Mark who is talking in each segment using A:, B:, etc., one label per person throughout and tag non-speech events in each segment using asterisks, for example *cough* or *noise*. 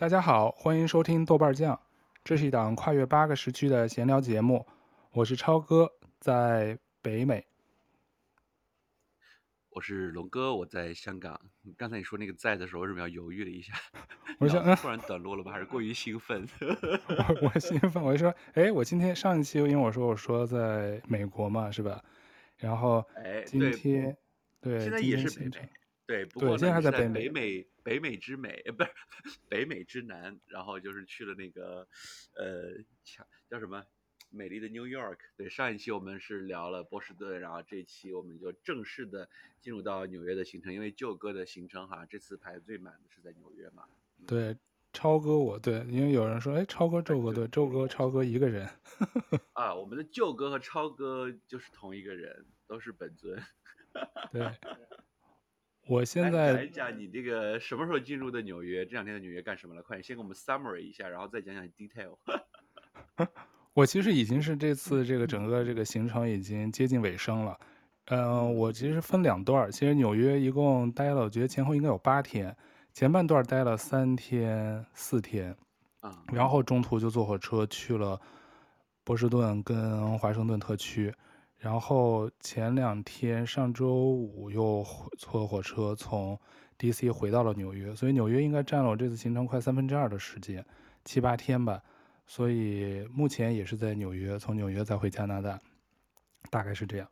A: 大家好，欢迎收听豆瓣酱，这是一档跨越八个时区的闲聊节目。我是超哥，在北美。
B: 我是龙哥，我在香港。刚才你说那个在的时候，为什么要犹豫了一下？
A: 我想 *laughs*
B: 突然短路了吧？还是过于兴奋？
A: 我 *laughs* 我兴奋，我就说，哎，我今天上一期因为我说我说在美国嘛，是吧？然后今天对，
B: 现在也是北美。对，不过现在还在北美，北美之美，不是 *laughs* 北美之南，然后就是去了那个，呃，叫什么？美丽的 New York。对，上一期我们是聊了波士顿，然后这一期我们就正式的进入到纽约的行程，因为舅哥的行程哈，这次排最满的是在纽约嘛。
A: 对，超哥我对，因为有人说，哎，超哥周哥对，周哥超哥一个人。*laughs*
B: 啊，我们的舅哥和超哥就是同一个人，都是本尊。
A: 对。我现在
B: 来讲讲你这个什么时候进入的纽约？这两天的纽约干什么了？快点先给我们 summary 一下，然后再讲讲 detail。*laughs*
A: 我其实已经是这次这个整个这个行程已经接近尾声了。嗯、呃，我其实分两段，其实纽约一共待了，我觉得前后应该有八天，前半段待了三天四天，
B: 啊，
A: 然后中途就坐火车去了波士顿跟华盛顿特区。然后前两天，上周五又坐火车从 DC 回到了纽约，所以纽约应该占了我这次行程快三分之二的时间，七八天吧。所以目前也是在纽约，从纽约再回加拿大，大概是这样。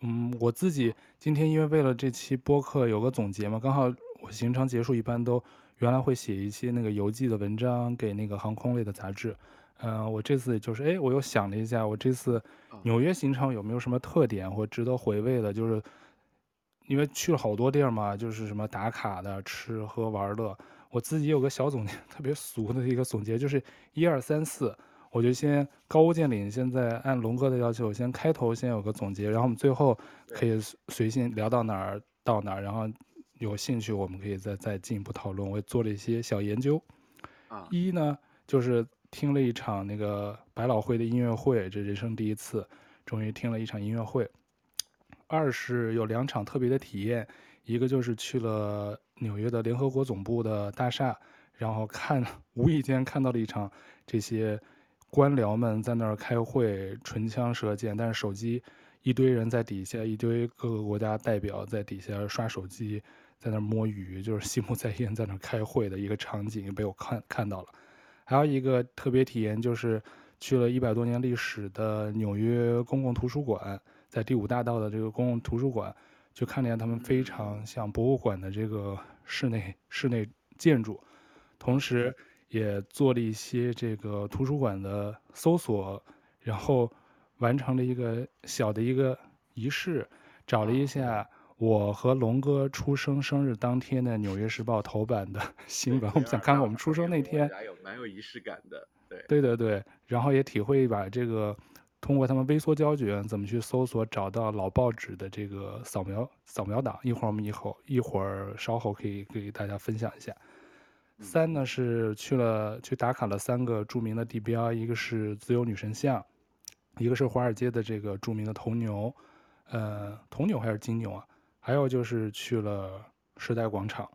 A: 嗯，我自己今天因为为了这期播客有个总结嘛，刚好我行程结束一般都原来会写一些那个游记的文章给那个航空类的杂志。嗯、呃，我这次就是，哎，我又想了一下，我这次纽约行程有没有什么特点或值得回味的？就是因为去了好多地儿嘛，就是什么打卡的、吃喝玩乐。我自己有个小总结，*laughs* 特别俗的一个总结，就是一二三四。我就先高屋建瓴，现在按龙哥的要求，先开头先有个总结，然后我们最后可以随性聊到哪儿到哪儿，然后有兴趣我们可以再再进一步讨论。我也做了一些小研究。
B: 啊，
A: 一呢就是。听了一场那个百老汇的音乐会，这人生第一次，终于听了一场音乐会。二是有两场特别的体验，一个就是去了纽约的联合国总部的大厦，然后看 *laughs* 无意间看到了一场这些官僚们在那儿开会，唇枪舌剑，但是手机一堆人在底下，一堆各个国家代表在底下刷手机，在那儿摸鱼，就是 *laughs* 心不在焉在那儿开会的一个场景被我看看到了。还有一个特别体验，就是去了一百多年历史的纽约公共图书馆，在第五大道的这个公共图书馆，就看见他们非常像博物馆的这个室内室内建筑，同时也做了一些这个图书馆的搜索，然后完成了一个小的一个仪式，找了一下。我和龙哥出生生日当天的《纽约时报》头版的 *laughs* 新闻，我们想看看我们出生那天，
B: 有蛮有仪式感的，对
A: 对对对，然后也体会一把这个通过他们微缩胶卷怎么去搜索找到老报纸的这个扫描扫描档。一会儿我们以后一会儿稍后可以给大家分享一下。三呢是去了去打卡了三个著名的地标，一个是自由女神像，一个是华尔街的这个著名的铜牛，呃，铜牛还是金牛啊？还有就是去了时代广场，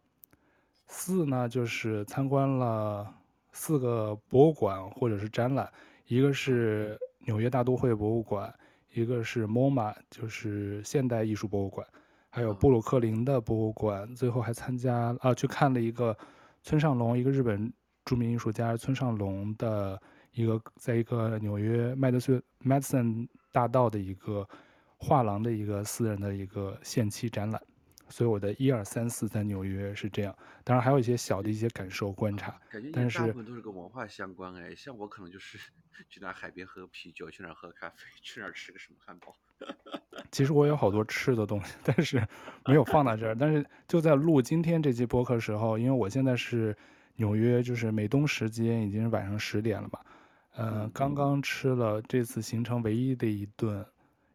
A: 四呢就是参观了四个博物馆或者是展览，一个是纽约大都会博物馆，一个是 MoMA 就是现代艺术博物馆，还有布鲁克林的博物馆，最后还参加啊去看了一个村上隆，一个日本著名艺术家村上隆的一个在一个纽约麦德逊 Madison 大道的一个。画廊的一个私人的一个限期展览，所以我的一二三四在纽约是这样，当然还有一些小的一些感受观察，但是大
B: 部分都是跟文化相关哎，像我可能就是 *laughs* 去哪海边喝啤酒，去哪喝咖啡，去哪吃个什么汉堡。*laughs*
A: 其实我有好多吃的东西，但是 *laughs* 没有放到这儿。但是就在录今天这期播客的时候，因为我现在是纽约，就是美东时间已经是晚上十点了嘛，呃，刚刚吃了这次行程唯一的一顿。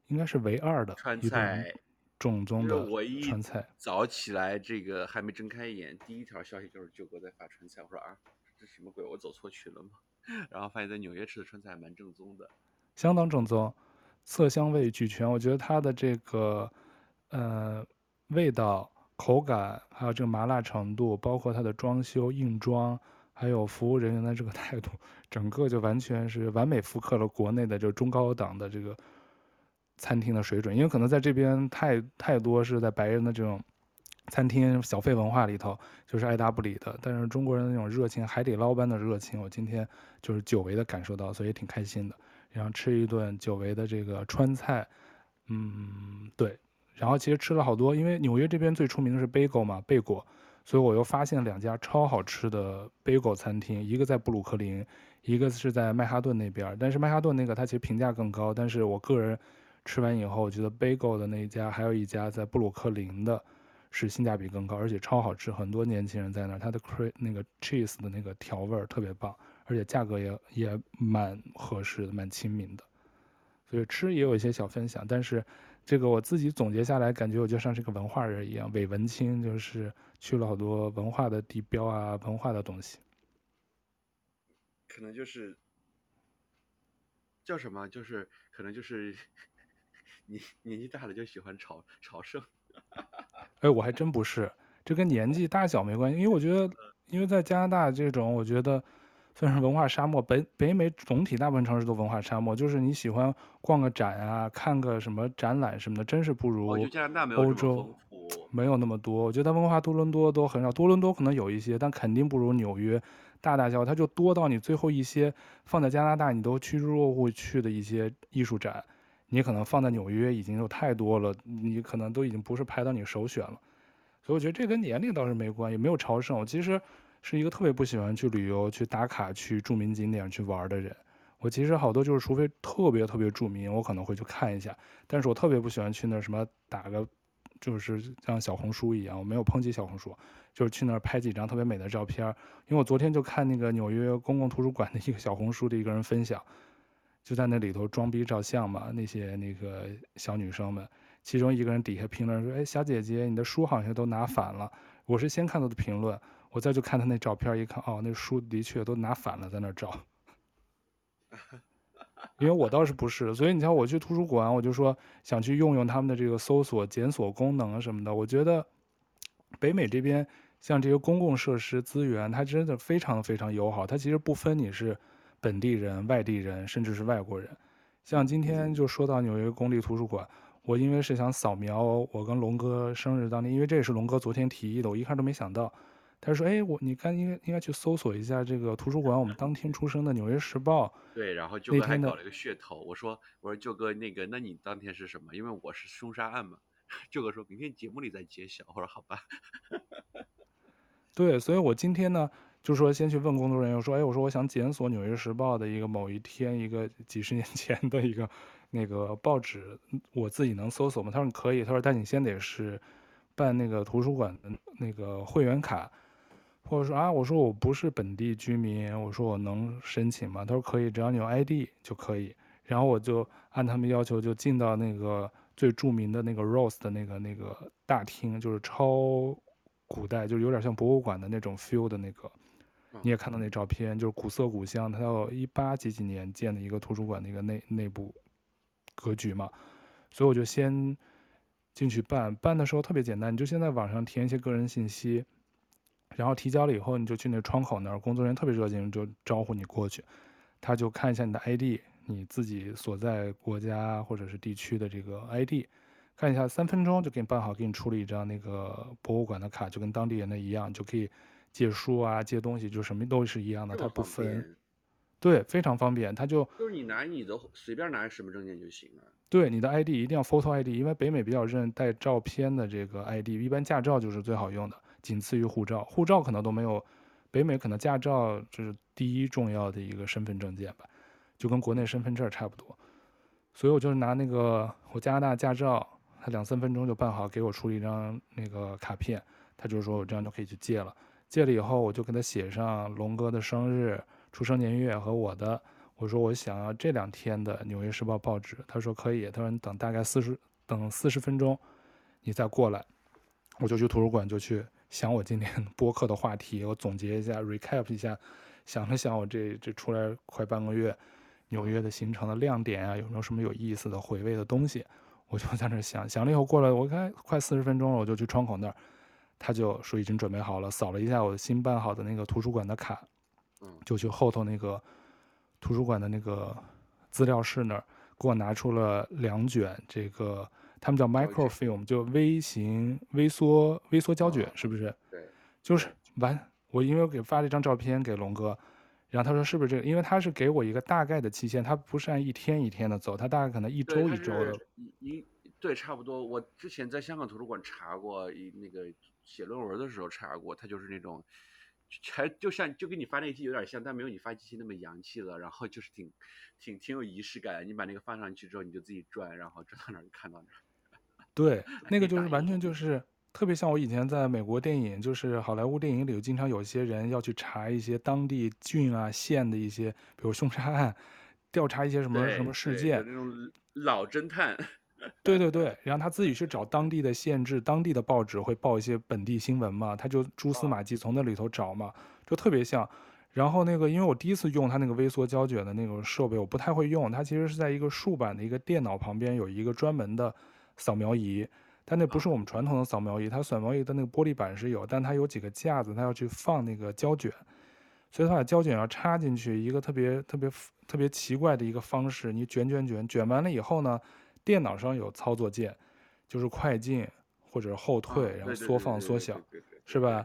A: 应该是唯二的
B: 川菜，
A: 正宗的川菜。
B: 早起来，这个还没睁开眼，第一条消息就是舅哥在发川菜。我说啊，这什么鬼？我走错群了吗？*laughs* 然后发现，在纽约吃的川菜还蛮正宗的，
A: 相当正宗，色香味俱全。我觉得它的这个呃味道、口感，还有这个麻辣程度，包括它的装修硬装，还有服务人员的这个态度，*laughs* 整个就完全是完美复刻了国内的就中高档的这个餐厅的水准。因为可能在这边太太多是在白人的这种餐厅小费文化里头，就是爱答不理的。但是中国人那种热情，海底捞般的热情，我今天就是久违的感受到，所以挺开心的。然后吃一顿久违的这个川菜，嗯，对。然后其实吃了好多，因为纽约这边最出名的是 bagel 嘛，贝果。所以我又发现两家超好吃的 bagel 餐厅，一个在布鲁克林，一个是在曼哈顿那边。但是曼哈顿那个它其实评价更高，但是我个人吃完以后，我觉得 bagel 的那一家，还有一家在布鲁克林的，是性价比更高，而且超好吃。很多年轻人在那儿，它的 cre 那个 cheese 的那个调味儿特别棒，而且价格也也蛮合适的，蛮亲民的。所以吃也有一些小分享，但是。这个我自己总结下来，感觉我就像是个文化人一样，伪文青，就是去了好多文化的地标啊，文化的东西。
B: 可能就是叫什么？就是可能就是你年纪大了就喜欢朝朝圣。
A: 哎，我还真不是，这跟年纪大小没关系，因为我觉得，因为在加拿大这种，我觉得。算是文化沙漠，北北美总体大部分城市都文化沙漠，就是你喜欢逛个展啊，看个什么展览什么的，真是不如欧洲，没有那么多。我觉得文化多伦多都很少，多伦多可能有一些，但肯定不如纽约大大小小，它就多到你最后一些放在加拿大你都趋之若鹜去的一些艺术展，你可能放在纽约已经有太多了，你可能都已经不是排到你首选了。所以我觉得这跟年龄倒是没关系，没有朝圣。我其实。是一个特别不喜欢去旅游、去打卡、去著名景点去玩的人。我其实好多就是，除非特别特别著名，我可能会去看一下。但是我特别不喜欢去那什么打个，就是像小红书一样，我没有抨击小红书，就是去那儿拍几张特别美的照片。因为我昨天就看那个纽约公共图书馆的一个小红书的一个人分享，就在那里头装逼照相嘛，那些那个小女生们，其中一个人底下评论说：“哎，小姐姐，你的书好像都拿反了。”我是先看到的评论。我再去看他那照片，一看，哦，那书的确都拿反了，在那照。因为我倒是不是，所以你像我去图书馆，我就说想去用用他们的这个搜索、检索功能什么的。我觉得北美这边像这些公共设施资源，它真的非常非常友好。它其实不分你是本地人、外地人，甚至是外国人。像今天就说到纽约公立图书馆，我因为是想扫描我跟龙哥生日当天，因为这也是龙哥昨天提议的，我一开始都没想到。他说：“哎，我你刚应该应该去搜索一下这个图书馆，我们当天出生的《纽约时报》。
B: 对，然后舅哥还搞了一个噱头。我说我说舅哥，那个那你当天是什么？因为我是凶杀案嘛。舅哥说明天节目里再揭晓。我说好吧。*laughs*
A: 对，所以我今天呢，就说先去问工作人员，说哎，我说我想检索《纽约时报》的一个某一天，一个 *laughs* 几十年前的一个那个报纸，我自己能搜索吗？他说可以。他说但你先得是办那个图书馆的那个会员卡。”或者说啊，我说我不是本地居民，我说我能申请吗？他说可以，只要你有 ID 就可以。然后我就按他们要求就进到那个最著名的那个 Rose 的那个那个大厅，就是超古代，就有点像博物馆的那种 feel 的那个。你也看到那照片，就是古色古香，它要一八几几年建的一个图书馆的一个内内部格局嘛。所以我就先进去办，办的时候特别简单，你就先在网上填一些个人信息。然后提交了以后，你就去那窗口那儿，工作人员特别热情，就招呼你过去。他就看一下你的 ID，你自己所在国家或者是地区的这个 ID，看一下三分钟就给你办好，给你出了一张那个博物馆的卡，就跟当地人的一样，就可以借书啊、借东西，就什么都是一样的，它不分。对，非常方便。他就
B: 就是你拿你的随便拿什么证件就行了。
A: 对，你的 ID 一定要 photo ID，因为北美比较认带照片的这个 ID，一般驾照就是最好用的。仅次于护照，护照可能都没有，北美可能驾照就是第一重要的一个身份证件吧，就跟国内身份证差不多。所以我就拿那个我加拿大驾照，他两三分钟就办好，给我出了一张那个卡片，他就说我这样就可以去借了。借了以后，我就给他写上龙哥的生日、出生年月和我的，我说我想要这两天的《纽约时报》报纸，他说可以，他说你等大概四十等四十分钟，你再过来，我就去图书馆就去。想我今天 *laughs* 播客的话题，我总结一下，recap 一下，想了想我这这出来快半个月，纽约的行程的亮点啊，有没有什么有意思的回味的东西？我就在那想，想了以后过来，我看快四十分钟了，我就去窗口那儿，他就说已经准备好了，扫了一下我新办好的那个图书馆的卡，就去后头那个图书馆的那个资料室那儿，给我拿出了两卷这个，他们叫 microfilm，就微型微缩微缩胶卷，是不是？
B: 对，
A: 就是完。我因为我给发了一张照片给龙哥，然后他说是不是这个？因为他是给我一个大概的期限，他不是按一天一天的走，他大概可能一周一周的。
B: 一对，差不多。我之前在香港图书馆查过，一那个写论文的时候查过，他就是那种。还就像就跟你发那期有点像，但没有你发机器那么洋气了。然后就是挺挺挺有仪式感。你把那个放上去之后，你就自己转，然后转到哪儿就看到哪儿。*laughs*
A: 对，那个就是完全就是特别像我以前在美国电影，就是好莱坞电影里，经常有些人要去查一些当地郡啊县的一些，比如凶杀案，调查一些什么什么事件，
B: 那种老侦探。*laughs*
A: 对对对，然后他自己去找当地的县志、当地的报纸，会报一些本地新闻嘛，他就蛛丝马迹从那里头找嘛，就特别像。然后那个，因为我第一次用他那个微缩胶卷的那个设备，我不太会用。它其实是在一个竖版的一个电脑旁边有一个专门的扫描仪，但那不是我们传统的扫描仪，它扫描仪的那个玻璃板是有，但它有几个架子，它要去放那个胶卷，所以它把胶卷要插进去，一个特别特别特别奇怪的一个方式，你卷卷卷卷完了以后呢。电脑上有操作键，就是快进或者后退，然后缩放缩小，是吧？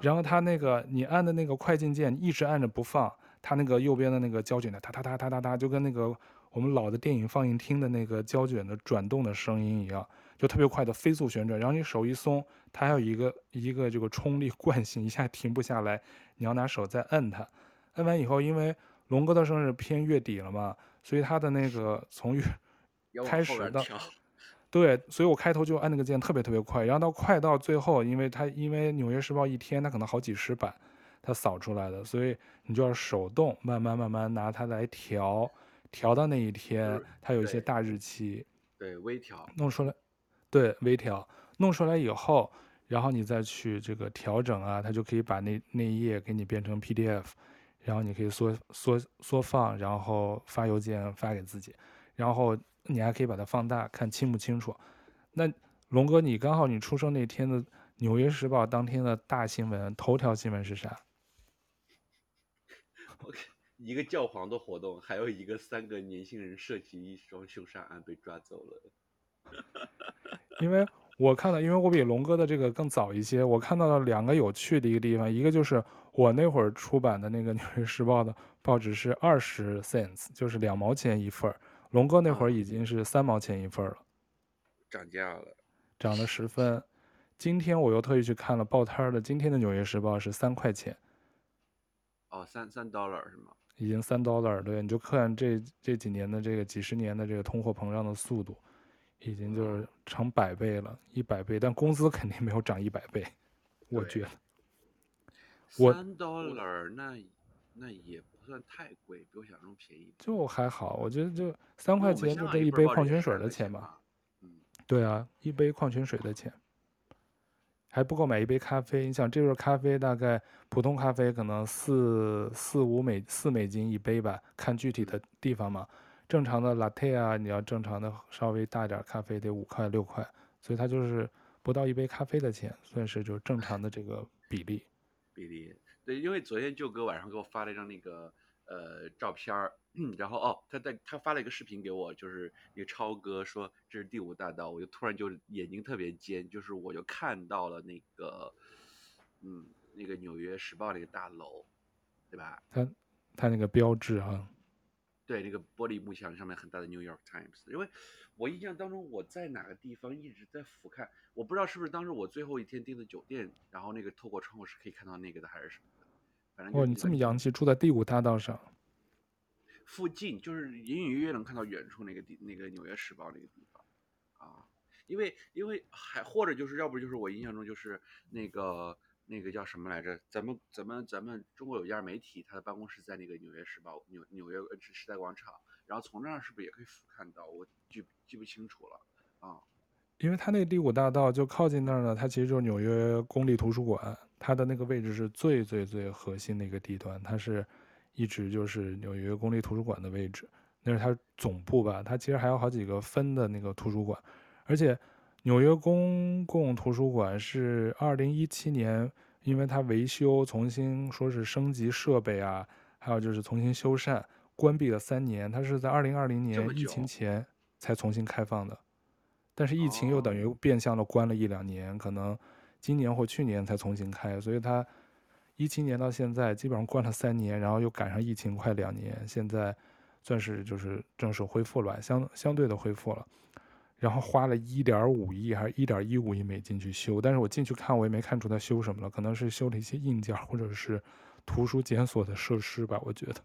A: 然后它那个你按的那个快进键一直按着不放，它那个右边的那个胶卷的哒哒哒哒哒哒，就跟那个我们老的电影放映厅的那个胶卷的转动的声音一样，就特别快的飞速旋转。然后你手一松，它还有一个一个这个冲力惯性，一下停不下来，你要拿手再摁它。摁完以后，因为龙哥的生日偏月底了嘛，所以他的那个从月。开始的，*laughs* 对，所以我开头就按那个键特别特别快，然后到快到最后，因为它因为《纽约时报》一天它可能好几十版，它扫出来的，所以你就要手动慢慢慢慢拿它来调，调到那一天，它有一些大日期，
B: 对，对，微调
A: 弄出来，对，微调弄出来以后，然后你再去这个调整啊，它就可以把那那一页给你变成 PDF，然后你可以缩缩缩放，然后发邮件发给自己，然后。你还可以把它放大，看清不清楚。那龙哥，你刚好你出生那天的《纽约时报》当天的大新闻头条新闻是啥？*laughs*
B: OK，一个教皇的活动，还有一个三个年轻人涉及一桩凶杀案被抓走了。*laughs*
A: 因为我看到，因为我比龙哥的这个更早一些，我看到了两个有趣的一个地方，一个就是我那会儿出版的那个《纽约时报》的报纸是二十 cents，就是两毛钱一份儿。龙哥那会儿已经是三毛钱一份了，
B: 涨价了，
A: 涨了十分。今天我又特意去看了报摊的，今天的《纽约时报》是三块钱。
B: 哦，三三 dollar 是吗？
A: 已经三 dollar，对，你就看这这几年的这个几十年的这个通货膨胀的速度，已经就是成百倍了，一百倍。但工资肯定没有涨一百倍，我觉得。
B: 三 dollar 那那也。不算太贵，比我想象中便宜。
A: 就还好，我觉得就三块钱就这一杯矿泉水的钱吧。
B: 嗯，
A: 对啊，一杯矿泉水的钱，还不够买一杯咖啡。你想，这份咖啡大概普通咖啡可能四四五美四美金一杯吧，看具体的地方嘛。正常的 latte 啊，你要正常的稍微大点咖啡得五块六块，所以它就是不到一杯咖啡的钱，算是就正常的这个比例。
B: 比例。对，因为昨天舅哥晚上给我发了一张那个呃照片儿，然后哦，他在他发了一个视频给我，就是那个超哥说这是第五大道，我就突然就眼睛特别尖，就是我就看到了那个嗯那个纽约时报那个大楼，对吧？
A: 他他那个标志啊，
B: 对，那个玻璃幕墙上面很大的 New York Times，因为我印象当中我在哪个地方一直在俯瞰，我不知道是不是当时我最后一天订的酒店，然后那个透过窗户是可以看到那个的，还是什么？
A: 哦，你这么洋气，住在第五大道上，
B: 附近就是隐隐约约能看到远处那个地，那个《纽约时报》那个地方，啊，因为因为还或者就是要不就是我印象中就是那个那个叫什么来着？咱们咱们咱们中国有一家媒体，他的办公室在那个《纽约时报》纽纽约时代广场，然后从那儿是不是也可以俯瞰到？我记记不清楚了啊。
A: 因为他那个第五大道就靠近那儿呢，它其实就是纽约公立图书馆，它的那个位置是最最最核心的一个地段，它是一直就是纽约公立图书馆的位置，那是它总部吧。它其实还有好几个分的那个图书馆，而且纽约公共图书馆是二零一七年因为它维修重新说是升级设备啊，还有就是重新修缮，关闭了三年。它是在二零二零年疫情前才重新开放的，但是疫情又等于变相的关了一两年，可能今年或去年才重新开，所以它一七年到现在基本上关了三年，然后又赶上疫情快两年，现在算是就是正式恢复了，相相对的恢复了。然后花了一点五亿还是一点一五亿美金去修，但是我进去看，我也没看出他修什么了，可能是修了一些硬件或者是图书检索的设施吧，我觉得。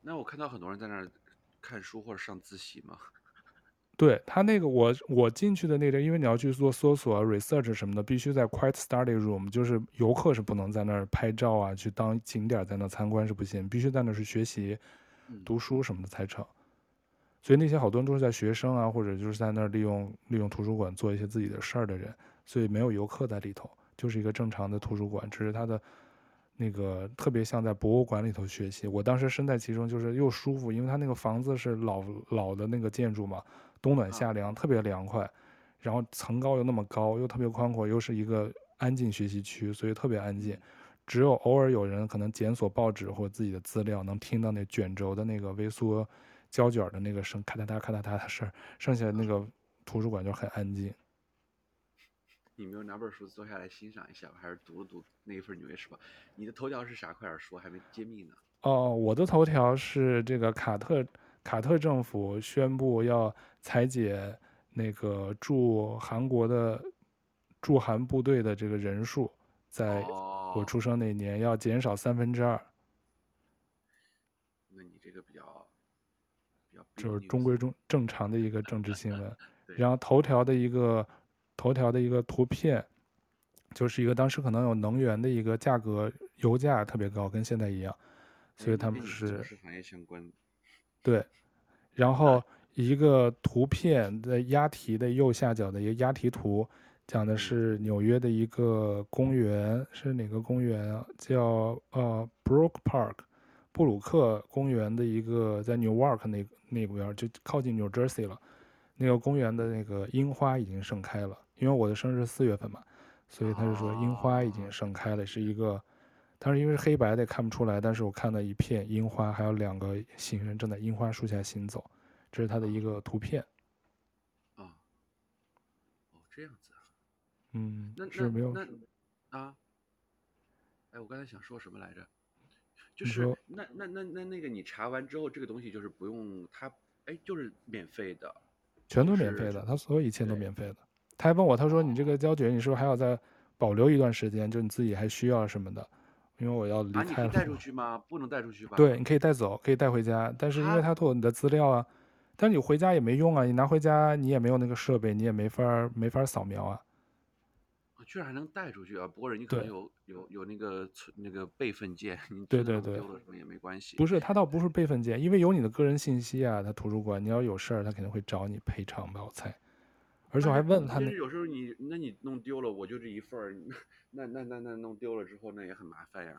B: 那我看到很多人在那儿看书或者上自习吗？
A: 对他那个我我进去的那个，因为你要去做搜索、research 什么的，必须在 quiet study room，就是游客是不能在那儿拍照啊，去当景点在那参观是不行，必须在那是学习、读书什么的才成。所以那些好多人都是在学生啊，或者就是在那儿利用利用图书馆做一些自己的事儿的人，所以没有游客在里头，就是一个正常的图书馆，只是它的那个特别像在博物馆里头学习。我当时身在其中，就是又舒服，因为它那个房子是老老的那个建筑嘛，冬暖夏凉，特别凉快，然后层高又那么高，又特别宽阔，又是一个安静学习区，所以特别安静，只有偶尔有人可能检索报纸或自己的资料，能听到那卷轴的那个微缩。胶卷的那个声，咔嗒嗒咔嗒嗒的声，剩下那个图书馆就很安静。
B: 你没有拿本书坐下来欣赏一下，还是读了读那一份《纽约时报》？你的头条是啥？快点说，还没揭秘呢。
A: 哦，我的头条是这个卡特卡特政府宣布要裁减那个驻韩国的驻韩部队的这个人数，在我出生那年要减少三分之二。
B: 那你这个比较。
A: 就是中规中正常的一个政治新闻，*laughs* 然后头条的一个头条的一个图片，就是一个当时可能有能源的一个价格，油价特别高，跟现在一样，所以他们是对，然后一个图片的押题的右下角的一个押题图，讲的是纽约的一个公园，是哪个公园啊？叫呃 Brook Park。布鲁克公园的一个在 Newark 那那边就靠近 New Jersey 了，那个公园的那个樱花已经盛开了。因为我的生日四月份嘛，所以他就说樱花已经盛开了，是一个，当时因为是黑白的也看不出来，但是我看到一片樱花，还有两个行人正在樱花树下行走，这是他的一个图片。
B: 啊，哦，这样子啊，
A: 嗯，
B: 那
A: 是没有
B: 那啊，哎，我刚才想说什么来着？就是那那那那那个你查完之后，这个东西就是不用它，哎，就是免费的，
A: 全都免费的，他所有一切都免费的。他还问我，他说你这个胶卷，你是不是还要再保留一段时间？就你自己还需要什么的？因为我要离开了。啊，你可以
B: 带出去吗？不能带出去吧？
A: 对，你可以带走，可以带回家，但是因为他偷你的资料啊，但是你回家也没用啊，你拿回家你也没有那个设备，你也没法没法扫描啊。
B: 居然还能带出去啊！不过人家可能有有有那个存那个备份键，*laughs* 你
A: 对对对，
B: 丢了什么也没关系。
A: 不是，他倒不是备份键，因为有你的个人信息啊。他图书馆，你要有事儿，他肯定会找你赔偿吧？我猜。而且我还问他，那
B: 有时候你那你弄丢了，我就这一份儿，*laughs* 那那那那弄丢了之后，那也很麻烦呀。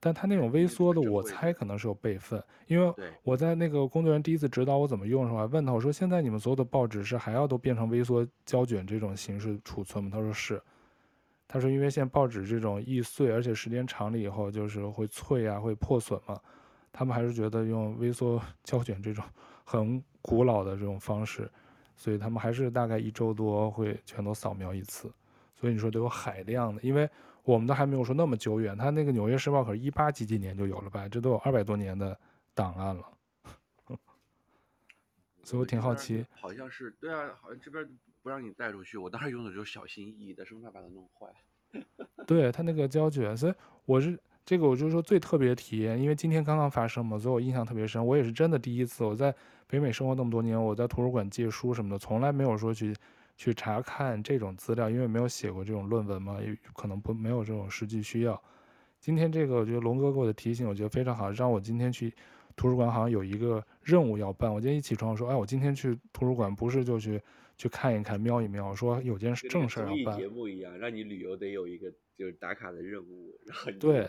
A: 但他那种微缩的，我猜可能是有备份，因为我在那个工作人员第一次指导我怎么用的时候，我还问他，我说现在你们所有的报纸是还要都变成微缩胶卷这种形式储存吗？他说是。他说：“因为现在报纸这种易碎，而且时间长了以后就是会脆啊，会破损嘛。他们还是觉得用微缩 *laughs* 胶卷这种 *laughs* 很古老的这种方式，所以他们还是大概一周多会全都扫描一次。所以你说得有海量的，因为我们都还没有说那么久远。他那个《纽约时报》可是一八几几年就有了吧？这都有二百多年的档案了。*laughs* 所以我挺好奇，
B: 好像是对啊，好像这边。”不让你带出去，我当时用的就是小心翼翼的，生怕把它弄坏。*laughs*
A: 对他那个胶卷，所以我是这个，我就是说最特别的体验，因为今天刚刚发生嘛，所以我印象特别深。我也是真的第一次，我在北美生活那么多年，我在图书馆借书什么的，从来没有说去去查看这种资料，因为没有写过这种论文嘛，也可能不没有这种实际需要。今天这个，我觉得龙哥给我的提醒，我觉得非常好，让我今天去图书馆好像有一个任务要办。我今天一起床我说，哎，我今天去图书馆不是就去。去看一看，瞄一瞄，说有件事正事要办。
B: 节目一样，让你旅游得有一个就是打卡的任务，然后你
A: 对，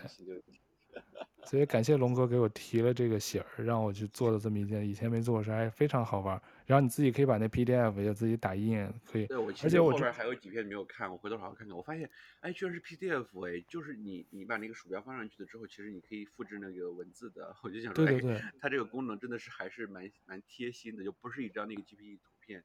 A: 所以感谢龙哥给我提了这个醒儿，让我去做了这么一件以前没做过事，还非常好玩。然后你自己可以把那 PDF 也自己打印，可以。
B: 对，我其实后边还有几篇没有看，我回头好好看看。我发现，哎，居然是 PDF 哎，就是你你把那个鼠标放上去了之后，其实你可以复制那个文字的。我就想说，
A: 对对对，
B: 它这个功能真的是还是蛮蛮贴心的，就不是一张那个 GPE 图片。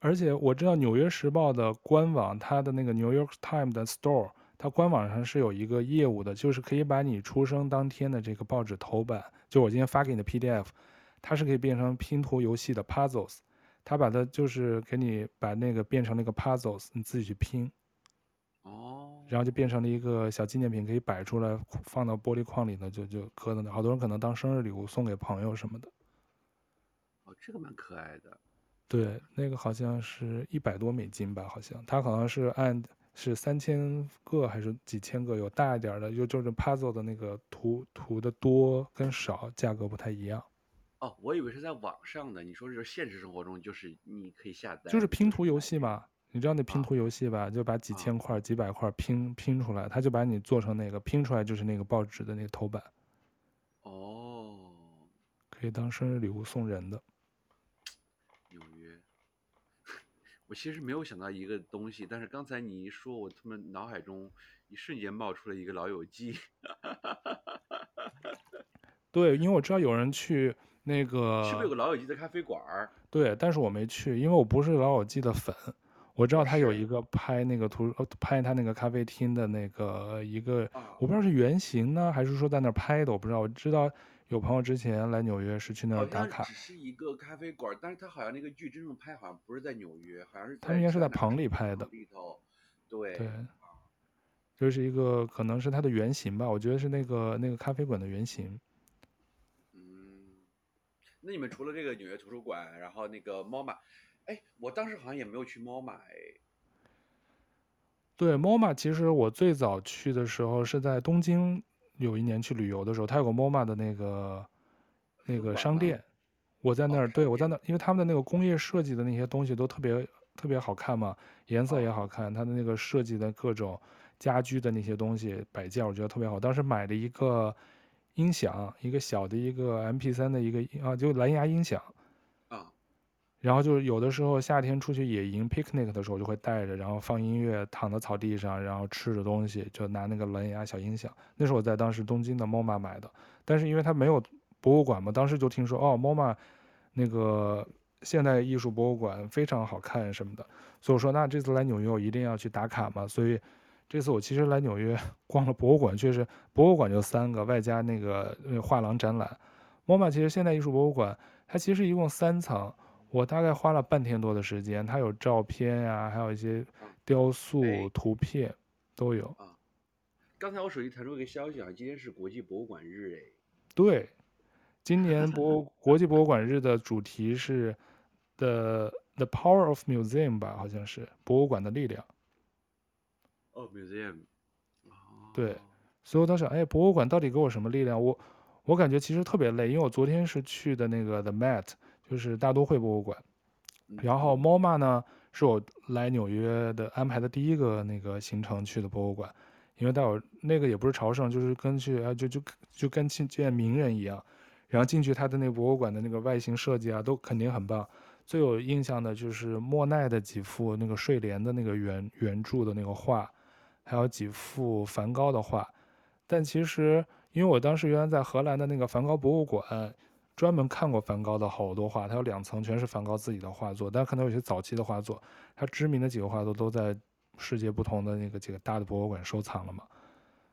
A: 而且我知道《纽约时报》的官网，它的那个《New York Times》的 Store，它官网上是有一个业务的，就是可以把你出生当天的这个报纸头版，就我今天发给你的 PDF。它是可以变成拼图游戏的 puzzles，它把它就是给你把那个变成那个 puzzles，你自己去拼，
B: 哦，
A: 然后就变成了一个小纪念品，可以摆出来放到玻璃框里呢，就就搁在那，好多人可能当生日礼物送给朋友什么的。
B: 哦，这个蛮可爱的。
A: 对，那个好像是一百多美金吧，好像它好像是按是三千个还是几千个，有大一点的，就就是 puzzle 的那个图图的多跟少价格不太一样。
B: 哦，我以为是在网上的。你说这是现实生活中，就是你可以下载，
A: 就是拼图游戏嘛？你知道那拼图游戏吧？啊、就把几千块、啊、几百块拼拼出来，他就把你做成那个拼出来，就是那个报纸的那个头版。
B: 哦，
A: 可以当生日礼物送人的。
B: 纽约，我其实没有想到一个东西，但是刚才你一说，我他妈脑海中一瞬间冒出了一个老友记。*laughs*
A: 对，因为我知道有人去。那个
B: 是不是有个老友记的咖啡馆？
A: 对，但是我没去，因为我不是老友记的粉。我知道他有一个拍那个图，拍他那个咖啡厅的那个一个，我不知道是原型呢，还是说在那儿拍的，我不知道。我知道有朋友之前来纽约是去那儿打卡。
B: 只是一个咖啡馆，但是他好像那个剧真正拍好像不是在纽约，好像是
A: 他应该是在棚里拍的。
B: 里头，对
A: 对，就是一个可能是它的原型吧，我觉得是那个那个咖啡馆的原型。
B: 嗯那你们除了这个纽约图书馆，然后那个 MoMA，哎，我当时好像也没有去 MoMA 哎。
A: 对，MoMA 其实我最早去的时候是在东京，有一年去旅游的时候，它有个 MoMA 的那个那个商店，我在那儿，对，我在那儿，因为他们的那个工业设计的那些东西都特别特别好看嘛，颜色也好看，它的那个设计的各种家居的那些东西摆件，我觉得特别好。当时买了一个。音响，一个小的一个 MP3 的一个啊，就蓝牙音响
B: 啊，
A: 然后就是有的时候夏天出去野营 picnic 的时候就会带着，然后放音乐，躺在草地上，然后吃着东西，就拿那个蓝牙小音响。那是我在当时东京的 MoMA 买的，但是因为它没有博物馆嘛，当时就听说哦 MoMA 那个现代艺术博物馆非常好看什么的，所以我说那这次来纽约我一定要去打卡嘛，所以。这次我其实来纽约逛了博物馆，确实博物馆就三个，外加那个画廊展览。MoMA 其实现代艺术博物馆，它其实一共三层，我大概花了半天多的时间。它有照片呀、啊，还有一些雕塑、图片都有。
B: 啊，刚才我手机弹出一个消息啊，今天是国际博物馆日哎。
A: 对，今年博国际博物馆日的主题是 The The Power of Museum 吧，好像是博物馆的力量。
B: 哦、oh，museum，
A: 对，所以我当时，哎，博物馆到底给我什么力量？我，我感觉其实特别累，因为我昨天是去的那个 The Met，就是大都会博物馆，然后 MoMA 呢是我来纽约的安排的第一个那个行程去的博物馆，因为待会儿那个也不是朝圣，就是跟去啊，就就就跟去见名人一样，然后进去他的那个博物馆的那个外形设计啊，都肯定很棒。最有印象的就是莫奈的几幅那个睡莲的那个原原著的那个画。还有几幅梵高的画，但其实因为我当时原来在荷兰的那个梵高博物馆专门看过梵高的好多画，他有两层全是梵高自己的画作，但可能有些早期的画作，他知名的几个画作都在世界不同的那个几个大的博物馆收藏了嘛，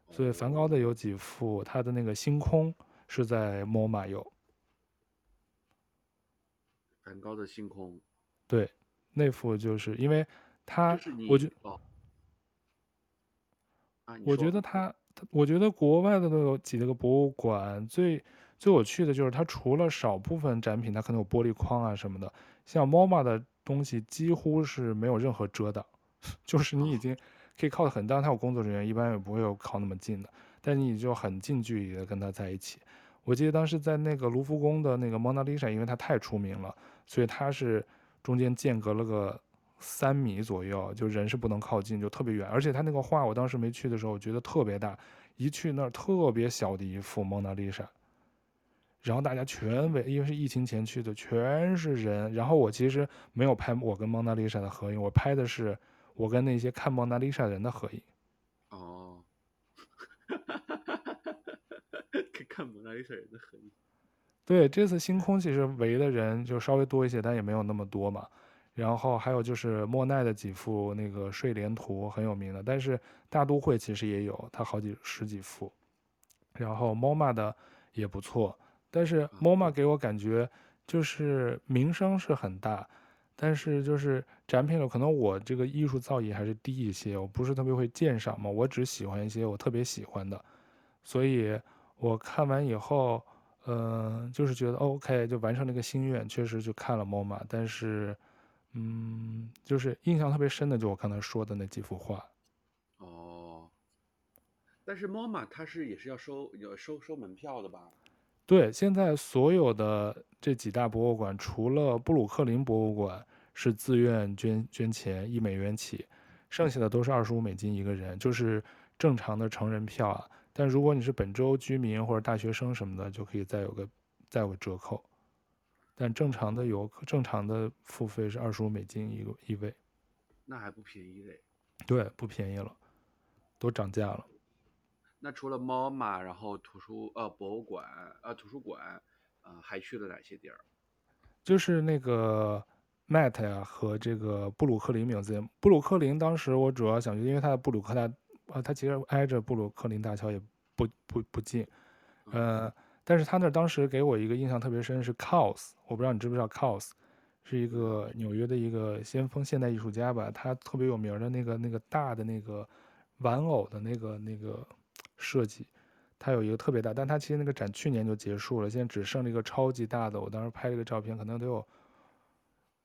A: 所以梵高的有几幅，他的那个星空是在 MoMA 有。
B: 梵高的星空，
A: 对，那幅就是因为他，我觉得。我觉得他，我觉得国外的那个几个博物馆最最有趣的就是它除了少部分展品，它可能有玻璃框啊什么的，像 MoMA 的东西几乎是没有任何遮挡，*laughs* 就是你已经可以靠得很，当然它有工作人员，一般也不会有靠那么近的，但你就很近距离的跟它在一起。我记得当时在那个卢浮宫的那个蒙娜丽莎，因为它太出名了，所以它是中间间隔了个。三米左右，就人是不能靠近，就特别远。而且它那个画，我当时没去的时候，我觉得特别大，一去那儿特别小的一幅蒙娜丽莎，然后大家全围，因为是疫情前去的，全是人。然后我其实没有拍我跟蒙娜丽莎的合影，我拍的是我跟那些看蒙娜丽莎人的合影。
B: 哦，*laughs* 看蒙娜丽莎人的合影。
A: 对，这次星空其实围的人就稍微多一些，但也没有那么多嘛。然后还有就是莫奈的几幅那个睡莲图很有名的，但是大都会其实也有，它好几十几幅。然后 MoMA 的也不错，但是 MoMA 给我感觉就是名声是很大，但是就是展品了，可能我这个艺术造诣还是低一些，我不是特别会鉴赏嘛，我只喜欢一些我特别喜欢的，所以我看完以后。嗯、呃，就是觉得 OK，就完成了一个心愿，确实就看了 MoMA，但是，嗯，就是印象特别深的，就我刚才说的那几幅画。
B: 哦，但是 MoMA 它是也是要收有收收门票的吧？
A: 对，现在所有的这几大博物馆，除了布鲁克林博物馆是自愿捐捐钱一美元起，剩下的都是二十五美金一个人，就是正常的成人票啊。但如果你是本州居民或者大学生什么的，就可以再有个再有个折扣。但正常的游客正常的付费是二十五美金一个一位，
B: 那还不便宜嘞。
A: 对，不便宜了，都涨价了。
B: 那除了 MoMA，然后图书呃博物馆呃图书馆呃还去了哪些地儿？
A: 就是那个 Met 呀和这个布鲁克林 Museum。布鲁克林当时我主要想去，因为它的布鲁克大。啊，它其实挨着布鲁克林大桥也不不不近，呃，但是他那当时给我一个印象特别深是 Cows，我不知道你知不知道 Cows 是一个纽约的一个先锋现代艺术家吧，他特别有名的那个那个大的那个玩偶的那个那个设计，它有一个特别大，但它其实那个展去年就结束了，现在只剩了一个超级大的，我当时拍了一个照片，可能得有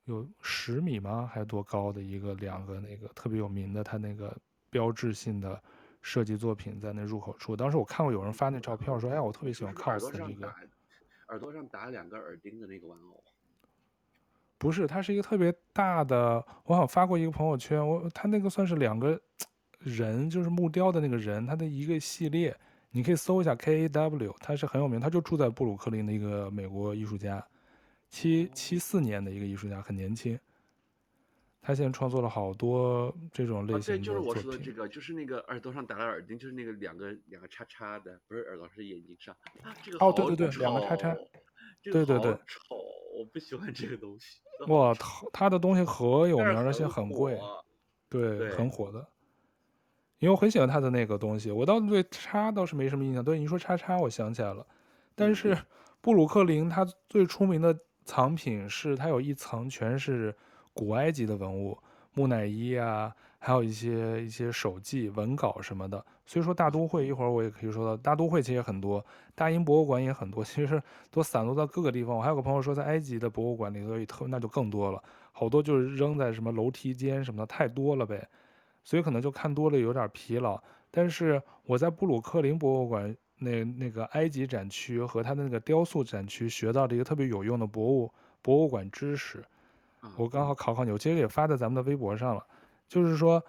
A: 有十米吗？还是多高的一个两个那个特别有名的它那个。标志性的设计作品在那入口处，当时我看过有人发那照片，说：“哎呀，我特别喜欢的这个。”
B: 耳朵上打两个耳钉的那个玩偶，
A: 不是，它是一个特别大的。我好像发过一个朋友圈，我它那个算是两个人，就是木雕的那个人，他的一个系列，你可以搜一下 K A W，他是很有名，他就住在布鲁克林的一个美国艺术家，七七四年的一个艺术家，很年轻。他现在创作了好多这种类型的作品。
B: 对，就是我说的这个，就是那个耳朵上打了耳钉，就是那个两个两个叉叉的，不是耳朵，是眼睛上。啊，这个好。哦，
A: 对对对，两个叉叉。
B: 这个、
A: 对对对。
B: 丑，我不喜欢这个东西。*laughs*
A: 哇，他他的东西可有名，而且很贵。对，
B: 对，
A: 很火的。因为我很喜欢他的那个东西，我倒对叉倒是没什么印象。对，你说叉叉，我想起来了。但是布鲁克林他最出名的藏品是，它有一层全是。古埃及的文物，木乃伊啊，还有一些一些手记、文稿什么的。所以说大都会一会儿我也可以说到，大都会其实也很多，大英博物馆也很多，其实都散落到各个地方。我还有个朋友说，在埃及的博物馆里头也特，那就更多了，好多就是扔在什么楼梯间什么的，太多了呗。所以可能就看多了有点疲劳。但是我在布鲁克林博物馆那那个埃及展区和它的那个雕塑展区学到了一个特别有用的博物博物馆知识。我刚好考考你，我其实也发在咱们的微博上了。就是说，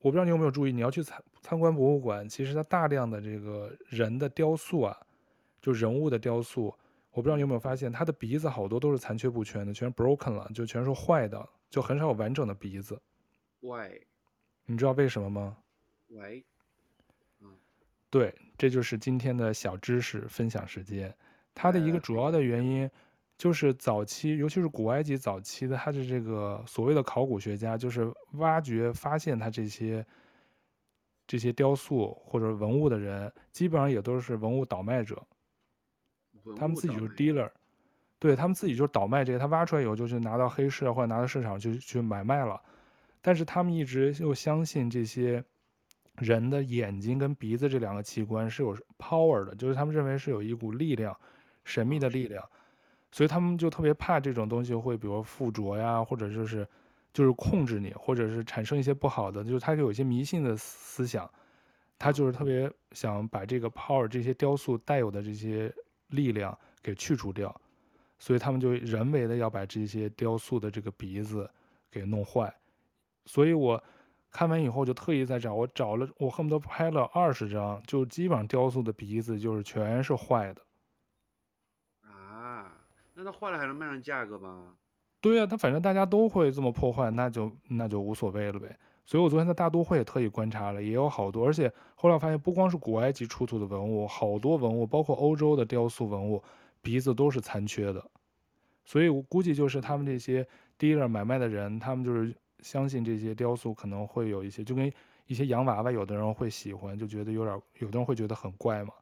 A: 我不知道你有没有注意，你要去参参观博物馆，其实它大量的这个人的雕塑啊，就人物的雕塑，我不知道你有没有发现，它的鼻子好多都是残缺不全的，全是 broken 了，就全是坏的，就很少有完整的鼻子。
B: Why？
A: 你知道为什么吗
B: ？Why？
A: 对，这就是今天的小知识分享时间。它的一个主要的原因。就是早期，尤其是古埃及早期的，它的这个所谓的考古学家，就是挖掘发现它这些这些雕塑或者文物的人，基本上也都是文物倒卖者，他们自己就是 dealer，对，他们自己就是倒卖这些，他挖出来以后就去拿到黑市或者拿到市场去去买卖了，但是他们一直又相信这些人的眼睛跟鼻子这两个器官是有 power 的，就是他们认为是有一股力量，神秘的力量。所以他们就特别怕这种东西会，比如附着呀，或者就是，就是控制你，或者是产生一些不好的，就是他有一些迷信的思想，他就是特别想把这个 power 这些雕塑带有的这些力量给去除掉，所以他们就人为的要把这些雕塑的这个鼻子给弄坏。所以我看完以后就特意在找，我找了，我恨不得拍了二十张，就基本上雕塑的鼻子就是全是坏的。
B: 啊，那它坏了还能卖上价格吗？
A: 对啊，它反正大家都会这么破坏，那就那就无所谓了呗。所以我昨天在大都会也特意观察了，也有好多，而且后来我发现不光是古埃及出土的文物，好多文物，包括欧洲的雕塑文物，鼻子都是残缺的。所以我估计就是他们这些 dealer 买卖的人，他们就是。相信这些雕塑可能会有一些，就跟一些洋娃娃，有的人会喜欢，就觉得有点，有的人会觉得很怪嘛，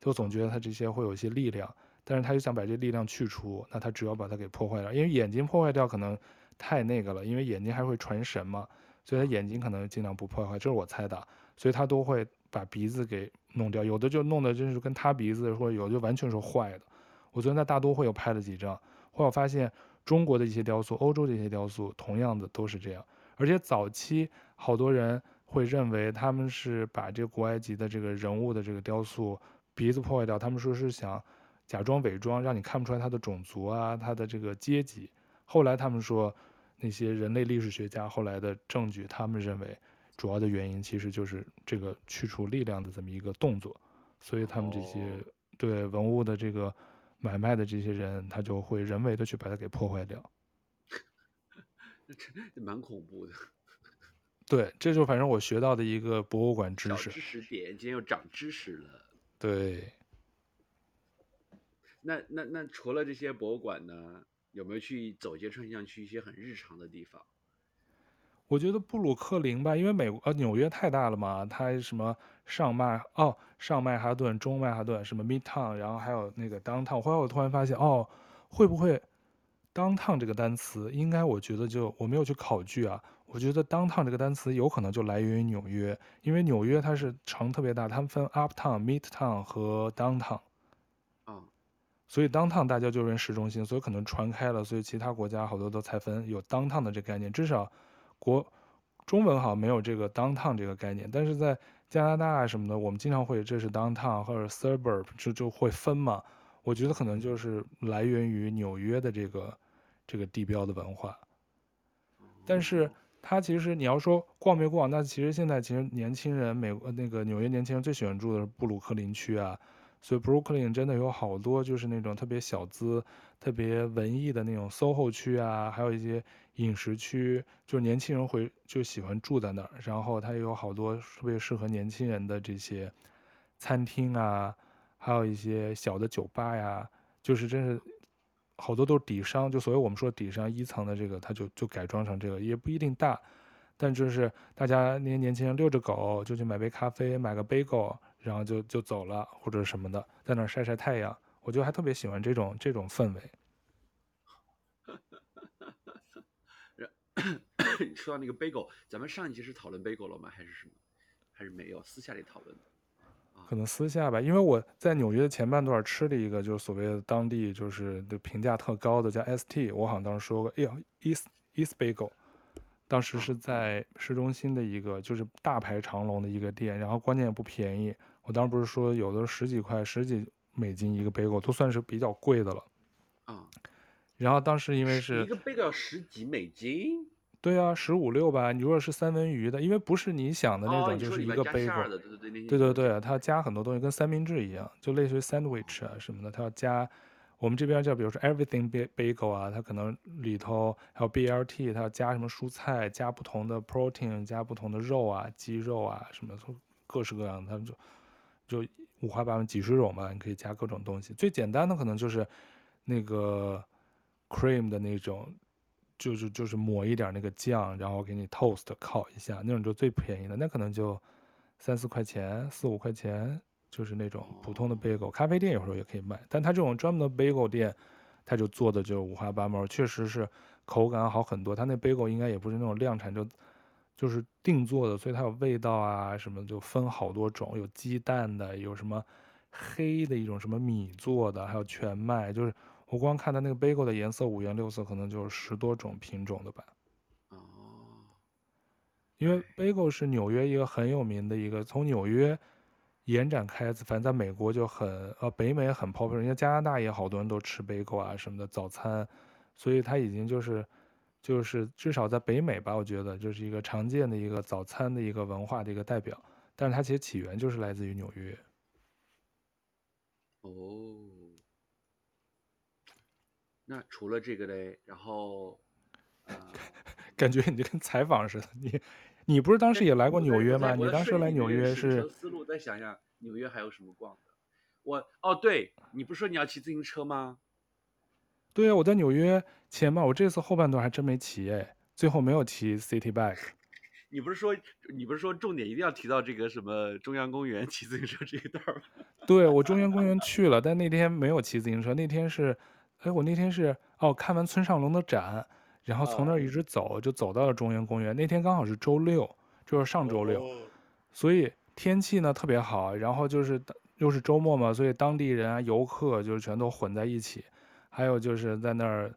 A: 就总觉得他这些会有一些力量，但是他就想把这力量去除，那他只要把它给破坏掉，因为眼睛破坏掉可能太那个了，因为眼睛还会传神嘛，所以他眼睛可能尽量不破坏，这是我猜的，所以他都会把鼻子给弄掉，有的就弄的真是跟他鼻子，或者有的就完全是坏的。我昨天在大都会又拍了几张，后来我发现。中国的一些雕塑，欧洲的一些雕塑，同样的都是这样。而且早期好多人会认为他们是把这个古埃及的这个人物的这个雕塑鼻子破坏掉，他们说是想假装伪装，让你看不出来他的种族啊，他的这个阶级。后来他们说，那些人类历史学家后来的证据，他们认为主要的原因其实就是这个去除力量的这么一个动作。所以他们这些对文物的这个。买卖的这些人，他就会人为的去把它给破坏掉，*laughs*
B: 这蛮恐怖的。
A: 对，这就反正我学到的一个博物馆知识。
B: 知识点，今天又长知识了。
A: 对。
B: 那那那除了这些博物馆呢，有没有去走街串巷去一些很日常的地方？
A: 我觉得布鲁克林吧，因为美国呃纽约太大了嘛，它什么上麦哦上曼哈顿、中曼哈顿，什么 Midtown，然后还有那个 Downtown。后来我突然发现，哦，会不会 Downtown 这个单词，应该我觉得就我没有去考据啊，我觉得 Downtown 这个单词有可能就来源于纽约，因为纽约它是城特别大，他们分 Uptown、Midtown 和 Downtown。
B: 嗯，
A: 所以 Downtown 大家就认市中心，所以可能传开了，所以其他国家好多都才分有 Downtown 的这个概念，至少。国中文好像没有这个 downtown 这个概念，但是在加拿大啊什么的，我们经常会这是 downtown 或者 suburb 就就会分嘛。我觉得可能就是来源于纽约的这个这个地标的文化。但是它其实你要说逛没逛，那其实现在其实年轻人美国那个纽约年轻人最喜欢住的是布鲁克林区啊。所以 Brooklyn 真的有好多就是那种特别小资、特别文艺的那种 SOHO 区啊，还有一些饮食区，就是年轻人会就喜欢住在那儿。然后它也有好多特别适合年轻人的这些餐厅啊，还有一些小的酒吧呀，就是真是好多都是底商，就所谓我们说底商一层的这个，它就就改装成这个，也不一定大，但就是大家那些年轻人遛着狗就去买杯咖啡，买个 bagel。然后就就走了，或者什么的，在那儿晒晒太阳，我就还特别喜欢这种这种氛围。*laughs*
B: 说到那个 bagel，咱们上一集是讨论 bagel 了吗？还是什么？还是没有？私下里讨论的。
A: 可能私下吧，因为我在纽约的前半段吃了一个，就是所谓的当地就是的评价特高的，叫 ST。我好像当时说过，哎呀，East East Bagel。当时是在市中心的一个就是大排长龙的一个店，然后关键也不便宜。我当时不是说有的十几块、十几美金一个 bagel，都算是比较贵的了。
B: 啊，
A: 然后当时因为是
B: 一个 bagel 要十几美金，
A: 对啊，十五六吧。你如果是三文鱼的，因为不是你想的那种，就是一个 bagel，
B: 对对对，
A: 对对对，它要加很多东西，跟三明治一样，就类似于 sandwich 啊什么的，它要加。我们这边叫，比如说 everything bagel 啊，它可能里头还有 BLT，它要加什么蔬菜，加不同的 protein，加不同的肉啊，鸡肉啊什么的，各式各样的，他们就就五花八门几十种吧，你可以加各种东西。最简单的可能就是那个 cream 的那种，就是就是抹一点那个酱，然后给你 toast 烤一下，那种就最便宜的，那可能就三四块钱，四五块钱。就是那种普通的 bagel，咖啡店有时候也可以卖，但它这种专门的 bagel 店，它就做的就五花八门，确实是口感好很多。它那 bagel 应该也不是那种量产，就就是定做的，所以它有味道啊什么，就分好多种，有鸡蛋的，有什么黑的一种什么米做的，还有全麦。就是我光看它那个 bagel 的颜色五颜六色，可能就是十多种品种的吧。
B: 哦，
A: 因为 bagel 是纽约一个很有名的一个，从纽约。延展开，反正在美国就很呃，北美很 popular，人家加拿大也好多人都吃 bagel 啊什么的早餐，所以它已经就是就是至少在北美吧，我觉得就是一个常见的一个早餐的一个文化的一个代表。但是它其实起源就是来自于纽约。
B: 哦，那除了这个嘞，然后，呃、*laughs*
A: 感觉你就跟采访似的。你你不是当时也来过纽约吗？你当时来纽约是？
B: 思路再想想，纽约还有什么逛的？我哦，对，你不是说你要骑自行车吗？
A: 对啊，我在纽约前吧，我这次后半段还真没骑哎，最后没有骑 City Bike。*laughs*
B: 你不是说你不是说重点一定要提到这个什么中央公园骑自行车这一段吗？*laughs*
A: 对，我中央公园去了，但那天没有骑自行车。那天是，哎，我那天是哦，看完村上隆的展，然后从那儿一直走，就走到了中央公园。那天刚好是周六，就是上周六，所以天气呢特别好，然后就是又是周末嘛，所以当地人啊、游客就是全都混在一起，还有就是在那儿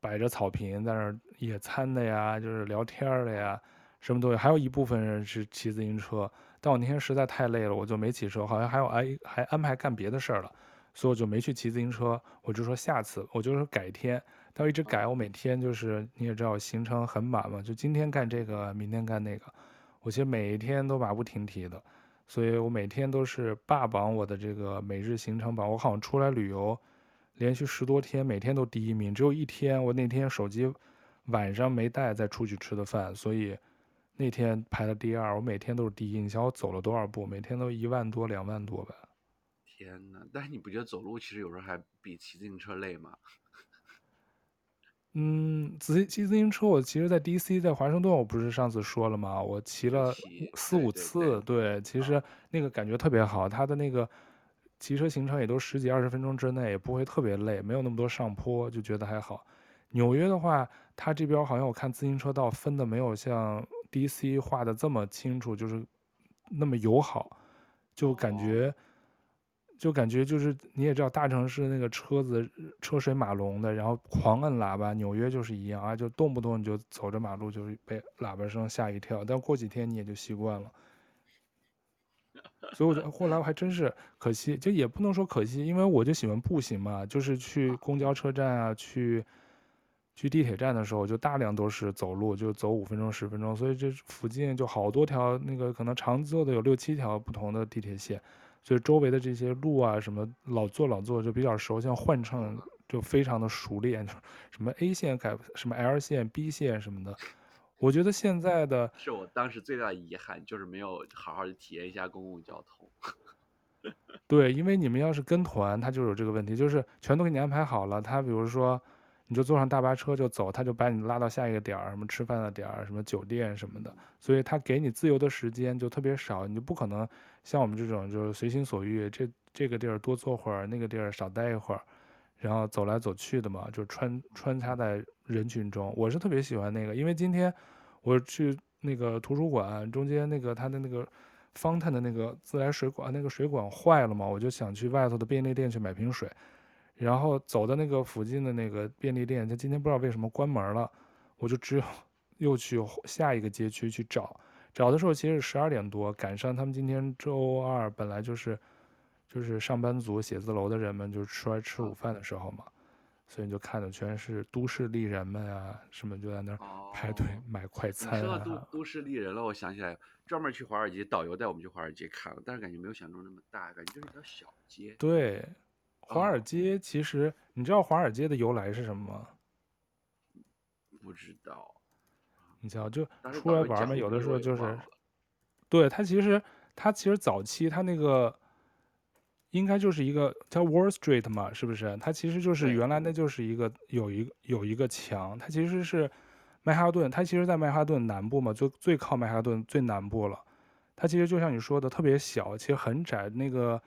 A: 摆着草坪，在那儿野餐的呀，就是聊天的呀。什么都有，还有一部分人是骑自行车，但我那天实在太累了，我就没骑车。好像还有哎，还安排干别的事儿了，所以我就没去骑自行车。我就说下次，我就说改天。但我一直改，我每天就是你也知道，行程很满嘛，就今天干这个，明天干那个。我其实每一天都马不停蹄的，所以我每天都是霸榜我的这个每日行程榜。我好像出来旅游，连续十多天，每天都第一名，只有一天我那天手机晚上没带，再出去吃的饭，所以。那天排了第二，我每天都是第一。你想我走了多少步？每天都一万多、两万多吧。
B: 天呐，但是你不觉得走路其实有时候还比骑自行车累吗？
A: 嗯，自骑自行车，我其实，在 DC，在华盛顿，我不是上次说了吗？我骑了四五次，对，对，对，对，其实那个感觉特别好。它的那个骑车行程也都十几二十分钟之内，也不会特别累，没有那么多上坡，就觉得还好。纽约的话，它这边好像我看自行车道分的没有像。DC 画的这么清楚，就是那么友好，就感觉，就感觉就是你也知道，大城市那个车子车水马龙的，然后狂摁喇叭。纽约就是一样啊，就动不动你就走着马路就是被喇叭声吓一跳，但过几天你也就习惯了。所以我觉得后来我还真是可惜，就也不能说可惜，因为我就喜欢步行嘛，就是去公交车站啊去。去地铁站的时候，就大量都是走路，就走五分钟、十分钟，所以这附近就好多条那个可能常坐的有六七条不同的地铁线，所以周围的这些路啊什么老坐老坐就比较熟，像换乘就非常的熟练，什么 A 线改什么 L 线、B 线什么的。我觉得现在的
B: 是我当时最大的遗憾，就是没有好好的体验一下公共交通。*laughs*
A: 对，因为你们要是跟团，他就有这个问题，就是全都给你安排好了，他比如说。你就坐上大巴车就走，他就把你拉到下一个点儿，什么吃饭的点儿，什么酒店什么的，所以他给你自由的时间就特别少，你就不可能像我们这种就是随心所欲，这这个地儿多坐会儿，那个地儿少待一会儿，然后走来走去的嘛，就穿穿插在人群中。我是特别喜欢那个，因为今天我去那个图书馆中间那个他的那个 fountain 的那个自来水管那个水管坏了嘛，我就想去外头的便利店去买瓶水。然后走到那个附近的那个便利店，他今天不知道为什么关门了，我就只有 *laughs* 又去下一个街区去找。找的时候其实是十二点多，赶上他们今天周二本来就是就是上班族写字楼的人们就出来吃午饭的时候嘛，所以你就看的全是都市丽人们啊，什么就在那儿排队买快餐啊。
B: 说到都都市丽人了，我想起来专门去华尔街，导游带我们去华尔街看了，但是感觉没有想中那么大，感觉就是一条小街。
A: 对。华尔街其实，你知道华尔街的由来是什么吗？
B: 不知道。
A: 你知道，就出来玩嘛，有的时候就是，对，他其实，他其实早期他那个应该就是一个叫 Wall Street 嘛，是不是？它其实就是原来那就是一个有一个有一个墙，它其实是曼哈顿，它其实在曼哈顿南部嘛，就最靠曼哈顿最南部了。它其实就像你说的，特别小，其实很窄，那个。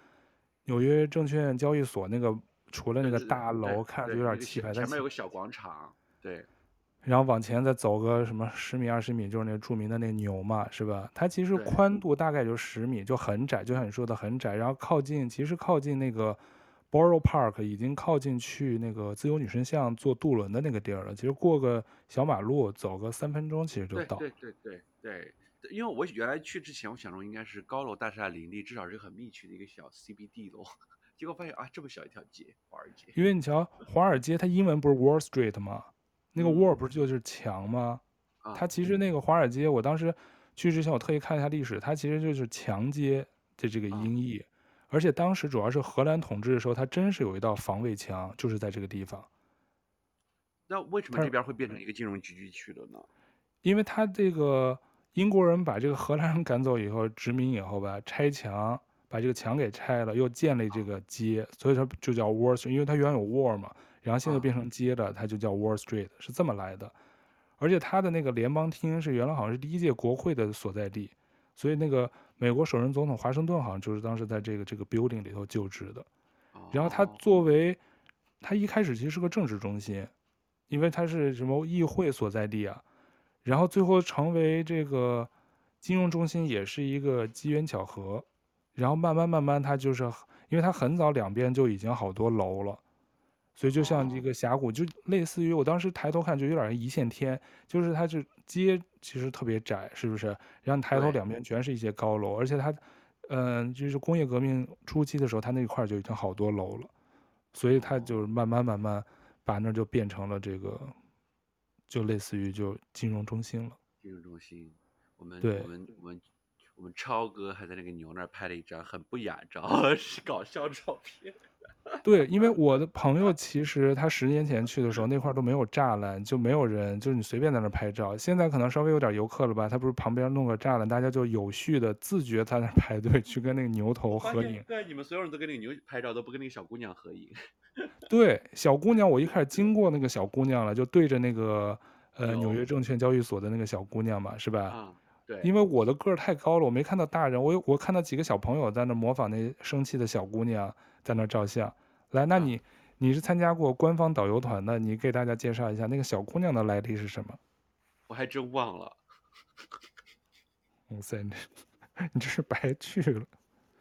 A: 纽约证券交易所那个，除了那个大楼看着有点气派，
B: 前面有个小广场，对，
A: 然后往前再走个什么十米二十米，就是那著名的那牛嘛，是吧？它其实宽度大概就十米，就很窄，就像你说的很窄。然后靠近，其实靠近那个 Borough Park，已经靠近去那个自由女神像坐渡轮的那个地儿了。其实过个小马路，走个三分钟，其实就到。
B: 对对对对对。因为我原来去之前，我想中应该是高楼大厦林立，至少是很密集的一个小 CBD 楼。*laughs* 结果发现啊，这么小一条街，华尔街。
A: 因为你瞧，华尔街它英文不是 Wall Street 吗？那个 wall 不是就是墙吗？
B: 啊，
A: 它其实那个华尔街，我当时去之前我特意看了一下历史，它其实就是墙街的这个音译，而且当时主要是荷兰统治的时候，它真是有一道防卫墙，就是在这个地方。
B: 那为什么这边会变成一个金融聚居区的呢？
A: 因为它这个英国人把这个荷兰人赶走以后，殖民以后吧，拆墙。把这个墙给拆了，又建立这个街，所以它就叫 Wall Street，因为它原来有 Wall 嘛，然后现在变成街了，它就叫 Wall Street，是这么来的。而且它的那个联邦厅是原来好像是第一届国会的所在地，所以那个美国首任总统华盛顿好像就是当时在这个这个 building 里头就职的。然后它作为，它一开始其实是个政治中心，因为它是什么议会所在地啊，然后最后成为这个金融中心也是一个机缘巧合。然后慢慢慢慢，它就是，因为它很早两边就已经好多楼了，所以就像这个峡谷，就类似于我当时抬头看就有点像一线天，就是它是街其实特别窄，是不是？然后抬头两边全是一些高楼，而且它，嗯，就是工业革命初期的时候，它那块就已经好多楼了，所以它就是慢慢慢慢把那就变成了这个，就类似于就金融中心了。
B: 金融中心，我们
A: 对
B: 我们我们。我们超哥还在那个牛那儿拍了一张很不雅照，*laughs* 是搞笑照片。
A: 对，因为我的朋友其实他十年前去的时候，那块都没有栅栏，就没有人，就是你随便在那儿拍照。现在可能稍微有点游客了吧？他不是旁边弄个栅栏，大家就有序的自觉在那儿排队去跟那个牛头合影。
B: 对，你们所有人都跟那个牛拍照，都不跟那个小姑娘合影。*laughs*
A: 对，小姑娘，我一开始经过那个小姑娘了，就对着那个呃纽约证券交易所的那个小姑娘嘛，是吧？
B: 啊对，
A: 因为我的个儿太高了，我没看到大人。我有我看到几个小朋友在那模仿那生气的小姑娘在那照相。来，那你、啊、你是参加过官方导游团的，你给大家介绍一下那个小姑娘的来历是什么？*laughs*
B: 我还真忘了。
A: 哇塞，你 *laughs* 你这是白去了。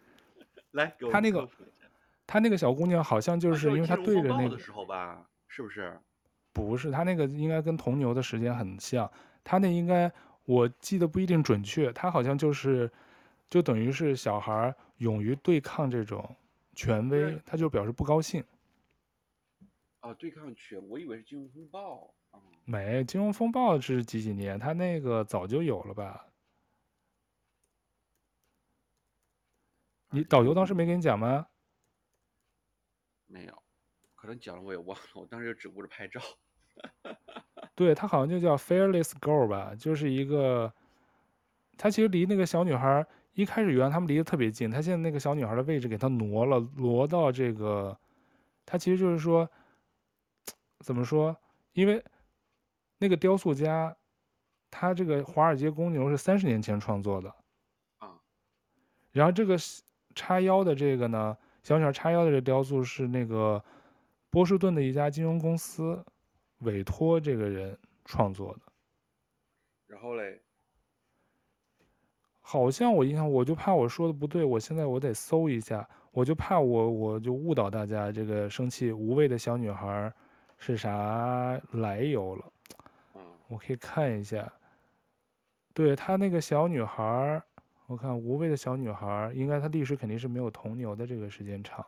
A: *laughs*
B: 来，给我
A: 他那个他那个小姑娘好像就是因为他对着那个
B: 的时候吧，是不是？
A: 不是，他那个应该跟铜牛的时间很像，他那应该。我记得不一定准确，他好像就是，就等于是小孩勇于对抗这种权威，他就表示不高兴。
B: 啊，对抗权，我以为是金融风暴。啊、
A: 没，金融风暴是几几年？他那个早就有了吧？你导游当时没给你讲吗？
B: 没有，可能讲了我也忘了，我当时就只顾着拍照。
A: 对，他好像就叫 Fearless Girl 吧，就是一个，他其实离那个小女孩一开始原来他们离得特别近，他现在那个小女孩的位置给他挪了，挪到这个，他其实就是说，怎么说？因为那个雕塑家，他这个华尔街公牛是三十年前创作的，
B: 啊，
A: 然后这个叉腰的这个呢，小女孩叉腰的这雕塑是那个波士顿的一家金融公司。委托这个人创作的，
B: 然后嘞，
A: 好像我印象，我就怕我说的不对，我现在我得搜一下，我就怕我我就误导大家，这个生气无畏的小女孩是啥来由了？我可以看一下，对，她那个小女孩，我看无畏的小女孩，应该她历史肯定是没有铜牛的这个时间长，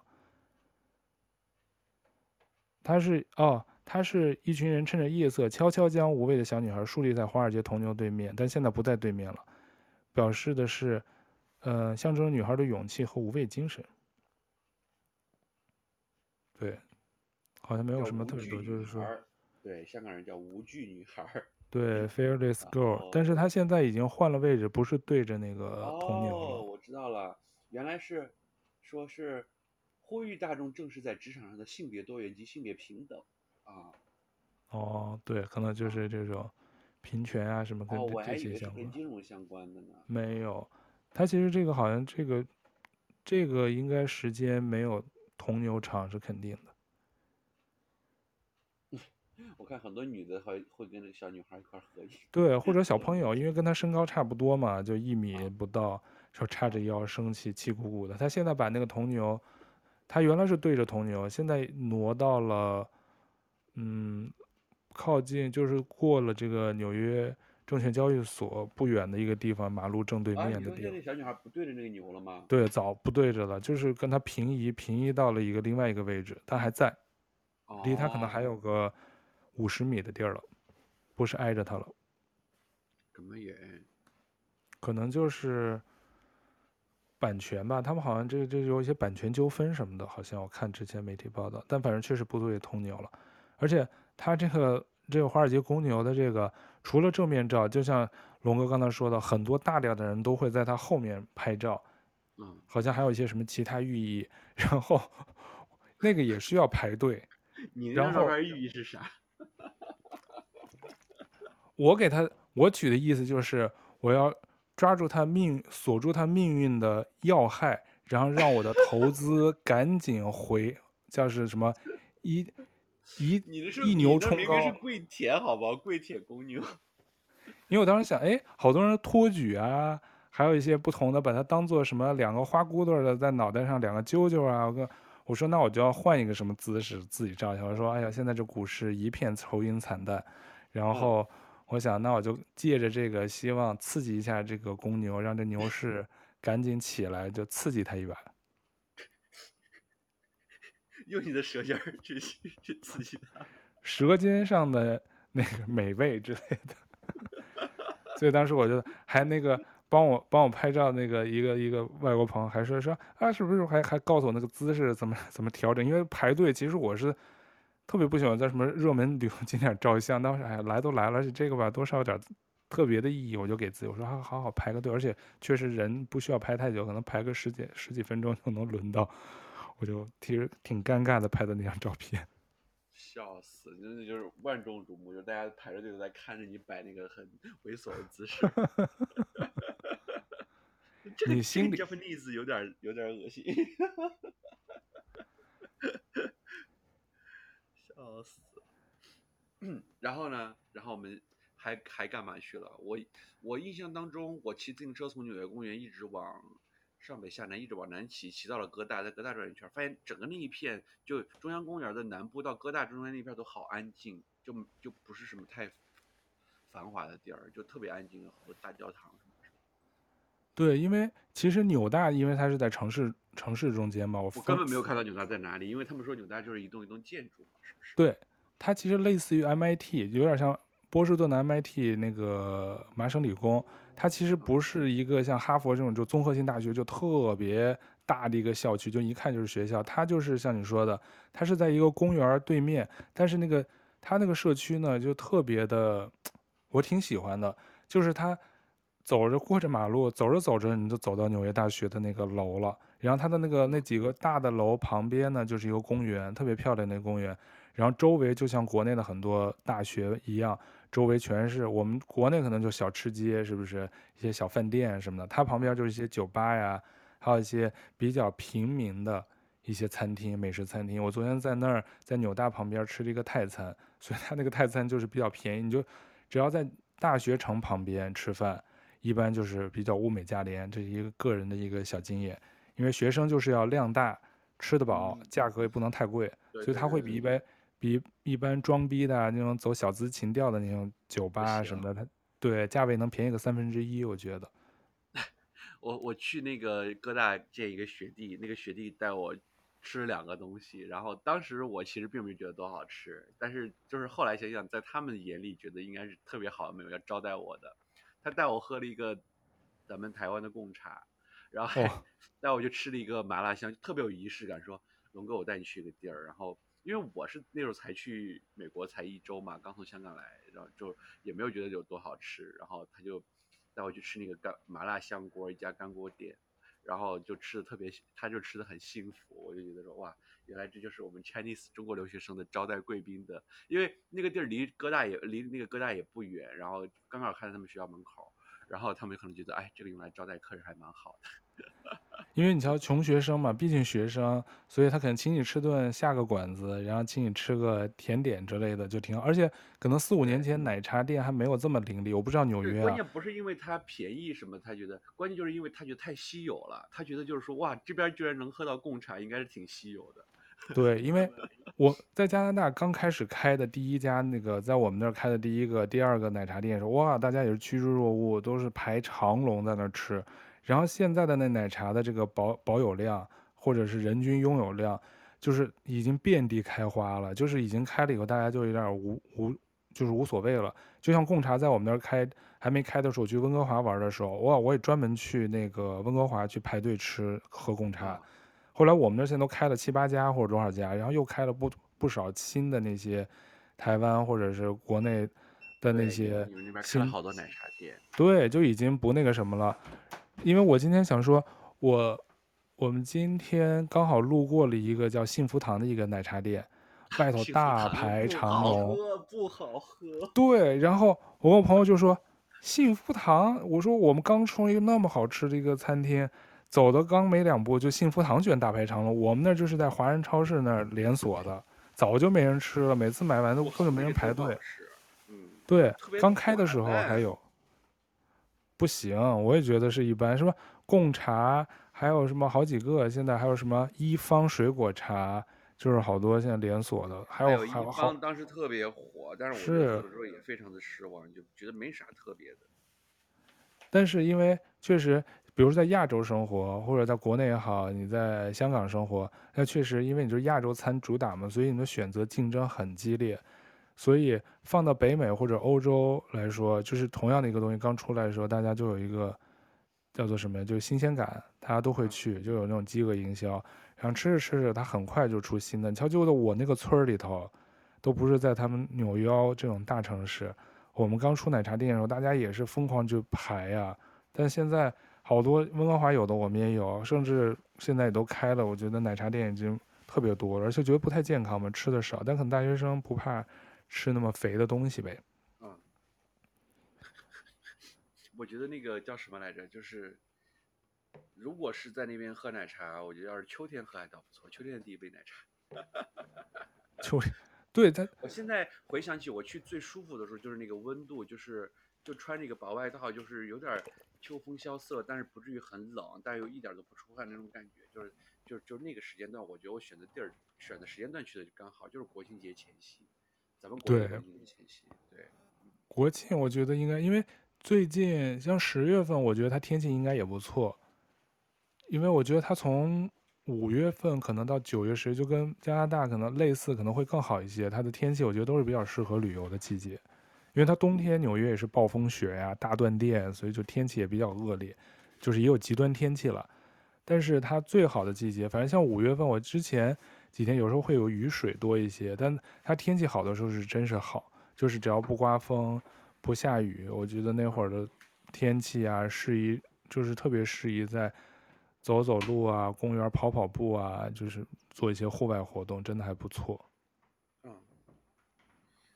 A: 她是哦。他是一群人趁着夜色，悄悄将无畏的小女孩树立在华尔街铜牛对面，但现在不在对面了，表示的是，呃，象征女孩的勇气和无畏精神。对，好像没有什么特别多，就是说，
B: 对，香港人叫无惧女孩。
A: 对，*laughs* Fearless Girl，但是他现在已经换了位置，不是对着那个铜牛了。
B: 哦，我知道了，原来是，说是呼吁大众正视在职场上的性别多元及性别平等。啊，
A: 哦，对，可能就是这种平权啊什么跟这些相关。
B: 跟金融相关的呢？
A: 没有，他其实这个好像这个这个应该时间没有铜牛长是肯定的。*laughs*
B: 我看很多女的会会跟那个小女孩一块合影。
A: 对，或者小朋友，*laughs* 因为跟他身高差不多嘛，就一米不到，说叉着腰生气气鼓鼓的。他现在把那个铜牛，他原来是对着铜牛，现在挪到了。嗯，靠近就是过了这个纽约证券交易所不远的一个地方，马路正对面的地方。啊，
B: 那小女孩不对着那个牛了吗？
A: 对，早不对着了，就是跟他平移，平移到了一个另外一个位置，他还在，离他可能还有个五十米的地儿了，不是挨着它了。
B: 这么远？
A: 可能就是版权吧，他们好像这这有一些版权纠纷什么的，好像我看之前媒体报道，但反正确实不对通牛了。而且他这个这个华尔街公牛的这个，除了正面照，就像龙哥刚才说的，很多大量的人都会在他后面拍照，
B: 嗯，
A: 好像还有一些什么其他寓意，然后那个也需要排队。*laughs*
B: 你那照片寓意是啥？*laughs*
A: 我给他我举的意思就是我要。抓住他命，锁住他命运的要害，然后让我的投资赶紧回，叫是什么一一你的是一牛冲高。
B: 是跪舔好不好？跪舔公牛。*laughs*
A: 因为我当时想，哎，好多人托举啊，还有一些不同的，把它当做什么两个花骨朵的在脑袋上两个揪揪啊。我我说那我就要换一个什么姿势自己照一下。我说哎呀，现在这股市一片愁云惨淡，然后。嗯我想，那我就借着这个，希望刺激一下这个公牛，让这牛市赶紧起来，就刺激它一把。
B: 用你的舌尖去去刺激它，*laughs*
A: 舌尖上的那个美味之类的。所以当时我就还那个帮我帮我拍照那个一个一个外国朋友还说说啊，是不是还还告诉我那个姿势怎么怎么调整？因为排队，其实我是。特别不喜欢在什么热门旅游景点照相，当时哎来都来了，而且这个吧多少有点特别的意义，我就给自己我说好好好排个队，而且确实人不需要排太久，可能排个十几十几分钟就能轮到，我就其实挺尴尬的拍的那张照片。
B: 笑死，真的就是万众瞩目，就大家排着队都在看着你摆那个很猥琐的姿势。*laughs*
A: 你心里
B: Japanese 有点有点恶心。*laughs* 笑死，嗯，然后呢？然后我们还还干嘛去了？我我印象当中，我骑自行车从纽约公园一直往上北下南，一直往南骑，骑到了哥大，在哥大转一圈，发现整个那一片就中央公园的南部到哥大中间那一片都好安静，就就不是什么太繁华的地儿，就特别安静，和大教堂什么什么。
A: 对，因为其实纽大，因为它是在城市城市中间嘛，我
B: 我根本没有看到纽大在哪里，因为他们说纽大就是一栋一栋建筑。
A: 是不是对，它其实类似于 MIT，有点像波士顿的 MIT 那个麻省理工。它其实不是一个像哈佛这种就综合性大学，就特别大的一个校区，就一看就是学校。它就是像你说的，它是在一个公园对面，但是那个它那个社区呢，就特别的，我挺喜欢的。就是它走着过着马路，走着走着你就走到纽约大学的那个楼了。然后它的那个那几个大的楼旁边呢，就是一个公园，特别漂亮的那公园。然后周围就像国内的很多大学一样，周围全是我们国内可能就小吃街，是不是一些小饭店什么的？它旁边就是一些酒吧呀，还有一些比较平民的一些餐厅、美食餐厅。我昨天在那儿，在纽大旁边吃了一个泰餐，所以它那个泰餐就是比较便宜。你就只要在大学城旁边吃饭，一般就是比较物美价廉，这是一个个人的一个小经验。因为学生就是要量大，吃得饱，价格也不能太贵，所以它会比一般。比一般装逼的那种走小资情调的那种酒吧什么的，它对价位能便宜个三分之一，我觉得。*laughs*
B: 我我去那个哥大见一个学弟，那个学弟带我吃了两个东西，然后当时我其实并没觉得多好吃，但是就是后来想想，在他们眼里觉得应该是特别好的，没有要招待我的。他带我喝了一个咱们台湾的贡茶，然后还带我去吃了一个麻辣香，特别有仪式感，说龙哥我带你去一个地儿，然后。因为我是那时候才去美国才一周嘛，刚从香港来，然后就也没有觉得有多好吃，然后他就带我去吃那个干麻辣香锅一家干锅店，然后就吃的特别，他就吃的很幸福，我就觉得说哇，原来这就是我们 Chinese 中国留学生的招待贵宾的，因为那个地儿离哥大也离那个哥大也不远，然后刚好看在他们学校门口，然后他们可能觉得哎，这个用来招待客人还蛮好的。*laughs*
A: 因为你瞧，穷学生嘛，毕竟学生，所以他可能请你吃顿下个馆子，然后请你吃个甜点之类的就挺好。而且可能四五年前奶茶店还没有这么林立，我不知道纽约啊。
B: 关键不是因为它便宜什么，他觉得关键就是因为他觉得太稀有了，他觉得就是说哇，这边居然能喝到贡茶，应该是挺稀有的。
A: 对，因为我在加拿大刚开始开的第一家那个，在我们那儿开的第一个、第二个奶茶店的时候，哇，大家也是趋之若鹜，都是排长龙在那儿吃。然后现在的那奶茶的这个保保有量，或者是人均拥有量，就是已经遍地开花了，就是已经开了以后，大家就有点无无，就是无所谓了。就像贡茶在我们那儿开还没开的时候，去温哥华玩的时候，哇，我也专门去那个温哥华去排队吃喝贡茶。后来我们那现在都开了七八家或者多少家，然后又开了不不少新的那些台湾或者是国内的那些
B: 你们那边开了好多奶茶店，
A: 对，就已经不那个什么了。因为我今天想说，我我们今天刚好路过了一个叫幸福堂的一个奶茶店，外头大排长龙，
B: 不好喝。
A: 对，然后我跟我朋友就说幸福堂，我说我们刚出一个那么好吃的一个餐厅。走的刚没两步，就幸福堂卷大排长龙。我们那就是在华人超市那儿连锁的，早就没人吃了。每次买完都根本没人排队。
B: 嗯，
A: 对，刚开的时候还有。不行，我也觉得是一般。什么贡茶，还有什么好几个，现在还有什么一方水果茶，就是好多现在连锁的。还有还有
B: 一方当时特别火，但是我有的时候也非常的失望，就觉得没啥特别的。
A: 但是因为确实。比如在亚洲生活，或者在国内也好，你在香港生活，那确实因为你就是亚洲餐主打嘛，所以你的选择竞争很激烈。所以放到北美或者欧洲来说，就是同样的一个东西刚出来的时候，大家就有一个叫做什么呀？就是新鲜感，大家都会去，就有那种饥饿营销。然后吃着吃着，它很快就出新的。你瞧，就在我那个村儿里头，都不是在他们纽约这种大城市，我们刚出奶茶店的时候，大家也是疯狂去排呀。但现在。好多温哥华有的我们也有，甚至现在也都开了。我觉得奶茶店已经特别多了，而且觉得不太健康嘛，吃的少。但可能大学生不怕吃那么肥的东西呗。
B: 嗯，我觉得那个叫什么来着？就是如果是在那边喝奶茶，我觉得要是秋天喝还倒不错。秋天的第一杯奶茶。
A: 秋天，对它。
B: 我现在回想起我去最舒服的时候，就是那个温度，就是就穿这个薄外套，就是有点。秋风萧瑟，但是不至于很冷，但又一点都不出汗那种感觉，就是就就那个时间段，我觉得我选的地儿选的时间段去的就刚好，就是国庆节前夕，咱们国庆节前夕，对，对
A: 国庆我觉得应该，因为最近像十月份，我觉得它天气应该也不错，因为我觉得它从五月份可能到九月十，就跟加拿大可能类似，可能会更好一些，它的天气我觉得都是比较适合旅游的季节。因为它冬天纽约也是暴风雪呀、大断电，所以就天气也比较恶劣，就是也有极端天气了。但是它最好的季节，反正像五月份，我之前几天有时候会有雨水多一些，但它天气好的时候是真是好，就是只要不刮风、不下雨，我觉得那会儿的天气啊，适宜就是特别适宜在走走路啊、公园跑跑步啊，就是做一些户外活动，真的还不错。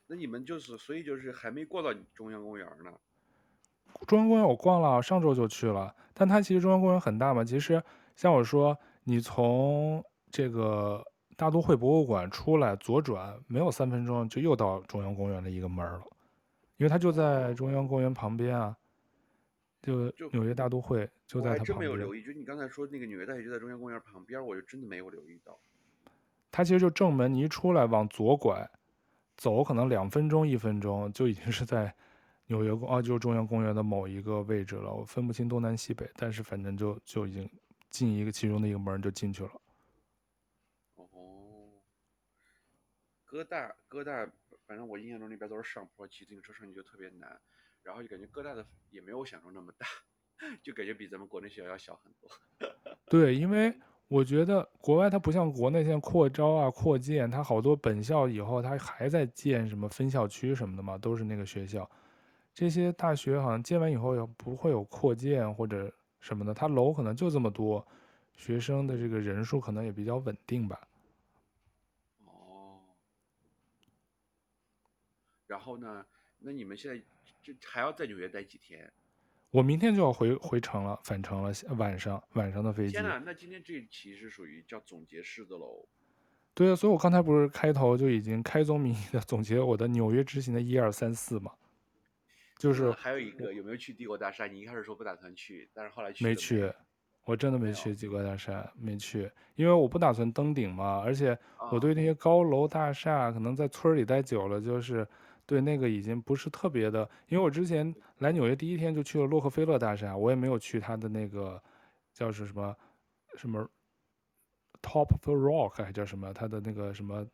B: 那你们就是，所以就是还没过到中央公园呢。
A: 中央公园我逛了，上周就去了。但它其实中央公园很大嘛，其实像我说，你从这个大都会博物馆出来左转，没有三分钟就又到中央公园的一个门了，因为它就在中央公园旁边啊，就纽约大都会就在它旁边。
B: 真没有留意，就你刚才说那个纽约大学就在中央公园旁边，我就真的没有留意到。
A: 它其实就正门，你一出来往左拐。走可能两分钟一分钟就已经是在纽约公啊，就是中央公园的某一个位置了。我分不清东南西北，但是反正就就已经进一个其中的一个门就进去了。
B: 哦，哥大哥大，反正我印象中那边都是上坡，骑自行车上去就特别难，然后就感觉哥大的也没有我想中那么大，*laughs* 就感觉比咱们国内学校要小很多。*laughs*
A: 对，因为。我觉得国外它不像国内现在扩招啊、扩建，它好多本校以后它还在建什么分校区什么的嘛，都是那个学校。这些大学好像建完以后也不会有扩建或者什么的，它楼可能就这么多，学生的这个人数可能也比较稳定吧。
B: 哦。然后呢？那你们现在就还要在纽约待几天？
A: 我明天就要回回城了，返程了，晚上晚上的飞机。
B: 天呐，那今天这一期是属于叫总结式的喽？
A: 对啊，所以我刚才不是开头就已经开宗明义的总结我的纽约之行的一二三四嘛？就是
B: 还有一个有没有去帝国大厦？你一开始说不打算去，但是后来去
A: 没去？我真的没去帝国大厦，没去，因为我不打算登顶嘛，而且我对那些高楼大厦，可能在村里待久了，就是。对，那个已经不是特别的，因为我之前来纽约第一天就去了洛克菲勒大厦，我也没有去他的那个叫是什么什么 Top of the Rock 还叫什么？它的那个什么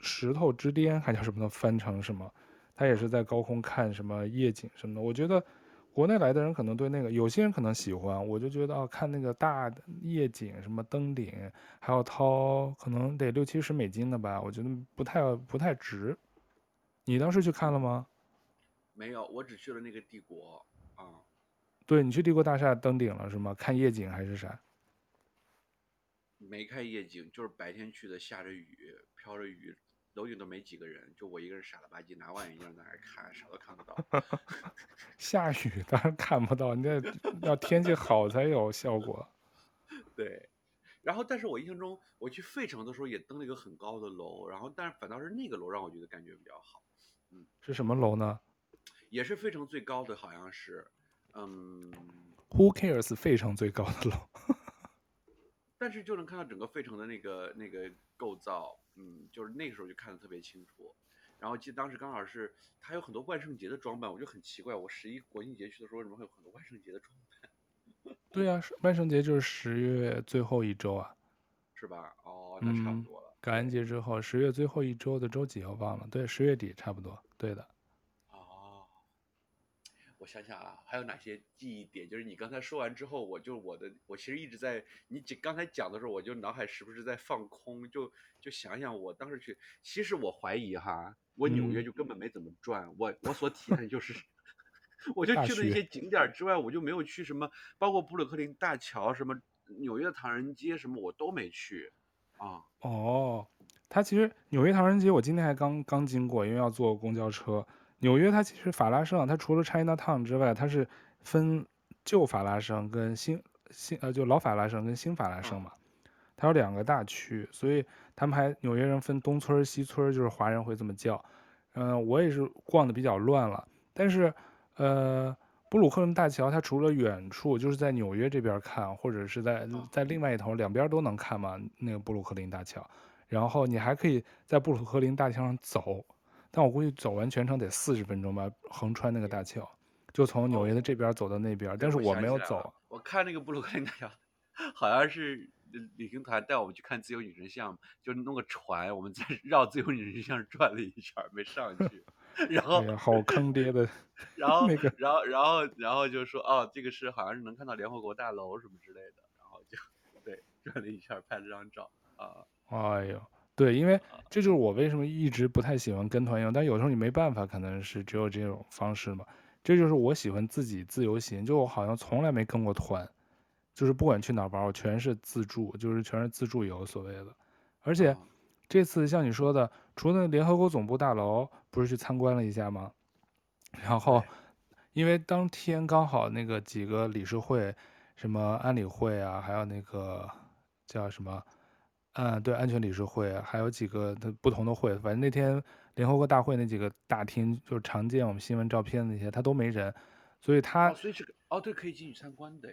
A: 石头之巅还叫什么的？翻成什么？他也是在高空看什么夜景什么的。我觉得国内来的人可能对那个，有些人可能喜欢。我就觉得哦，看那个大夜景，什么登顶，还要掏，可能得六七十美金的吧？我觉得不太不太值。你当时去看了吗？
B: 没有，我只去了那个帝国啊。
A: 对，你去帝国大厦登顶了是吗？看夜景还是啥？
B: 没看夜景，就是白天去的，下着雨，飘着雨，楼顶都没几个人，就我一个人傻了吧唧拿望远镜在那看，啥都看不到。*laughs*
A: 下雨当然看不到，你这要天气好才有效果。*laughs*
B: 对，然后但是我印象中我去费城的时候也登了一个很高的楼，然后但是反倒是那个楼让我觉得感觉比较好。嗯，
A: 是什么楼呢？
B: 也是费城最高的，好像是，嗯。
A: Who cares？费城最高的楼。*laughs*
B: 但是就能看到整个费城的那个那个构造，嗯，就是那个时候就看得特别清楚。然后记得当时刚好是它有很多万圣节的装扮，我就很奇怪，我十一国庆节去的时候为什么会有很多万圣节的装扮？
A: 对啊，万圣节就是十月最后一周啊，
B: 是吧？哦，那差不多
A: 感恩节之后，十月最后一周的周几我忘了，对，十月底差不多，对的。
B: 哦我想想啊，还有哪些记忆点？就是你刚才说完之后，我就我的，我其实一直在你讲刚才讲的时候，我就脑海时不时在放空，就就想想我当时去。其实我怀疑哈，我纽约就根本没怎么转，嗯、我我所体验就是 *laughs* *laughs* 我就去了一些景点之外，我就没有去什么，包括布鲁克林大桥、什么纽约的唐人街什么，我都没去啊。
A: 哦，它其实纽约唐人街，我今天还刚刚经过，因为要坐公交车。纽约它其实法拉盛，它除了 Chinatown 之外，它是分旧法拉盛跟新新呃就老法拉盛跟新法拉盛嘛，它有两个大区，所以他们还纽约人分东村西村，就是华人会这么叫。嗯、呃，我也是逛的比较乱了，但是呃布鲁克林大桥它除了远处就是在纽约这边看，或者是在在另外一头两边都能看嘛，那个布鲁克林大桥，然后你还可以在布鲁克林大桥上走。但我估计走完全程得四十分钟吧，横穿那个大桥，就从纽约的这边走到那边。哦、但是我没有走。
B: 我，我看那个布鲁克林大桥，好像是旅行团带我们去看自由女神像，就弄个船，我们在绕自由女神像转了一圈，没上去。然后、
A: 哎、好坑爹的。
B: 然后那个，然后然后然后就说哦，这个是好像是能看到联合国大楼什么之类的，然后就对转了一圈，拍了张照啊。
A: 哎呦。对，因为这就是我为什么一直不太喜欢跟团游，但有时候你没办法，可能是只有这种方式嘛。这就是我喜欢自己自由行，就我好像从来没跟过团，就是不管去哪玩，我全是自助，就是全是自助游所谓的。而且这次像你说的，除了联合国总部大楼，不是去参观了一下吗？*laughs* 然后因为当天刚好那个几个理事会，什么安理会啊，还有那个叫什么？嗯，对，安全理事会还有几个的不同的会，反正那天联合国大会那几个大厅，就是常见我们新闻照片那些，他都没人，所以他
B: 哦，所以这个哦，对，可以进去参观的。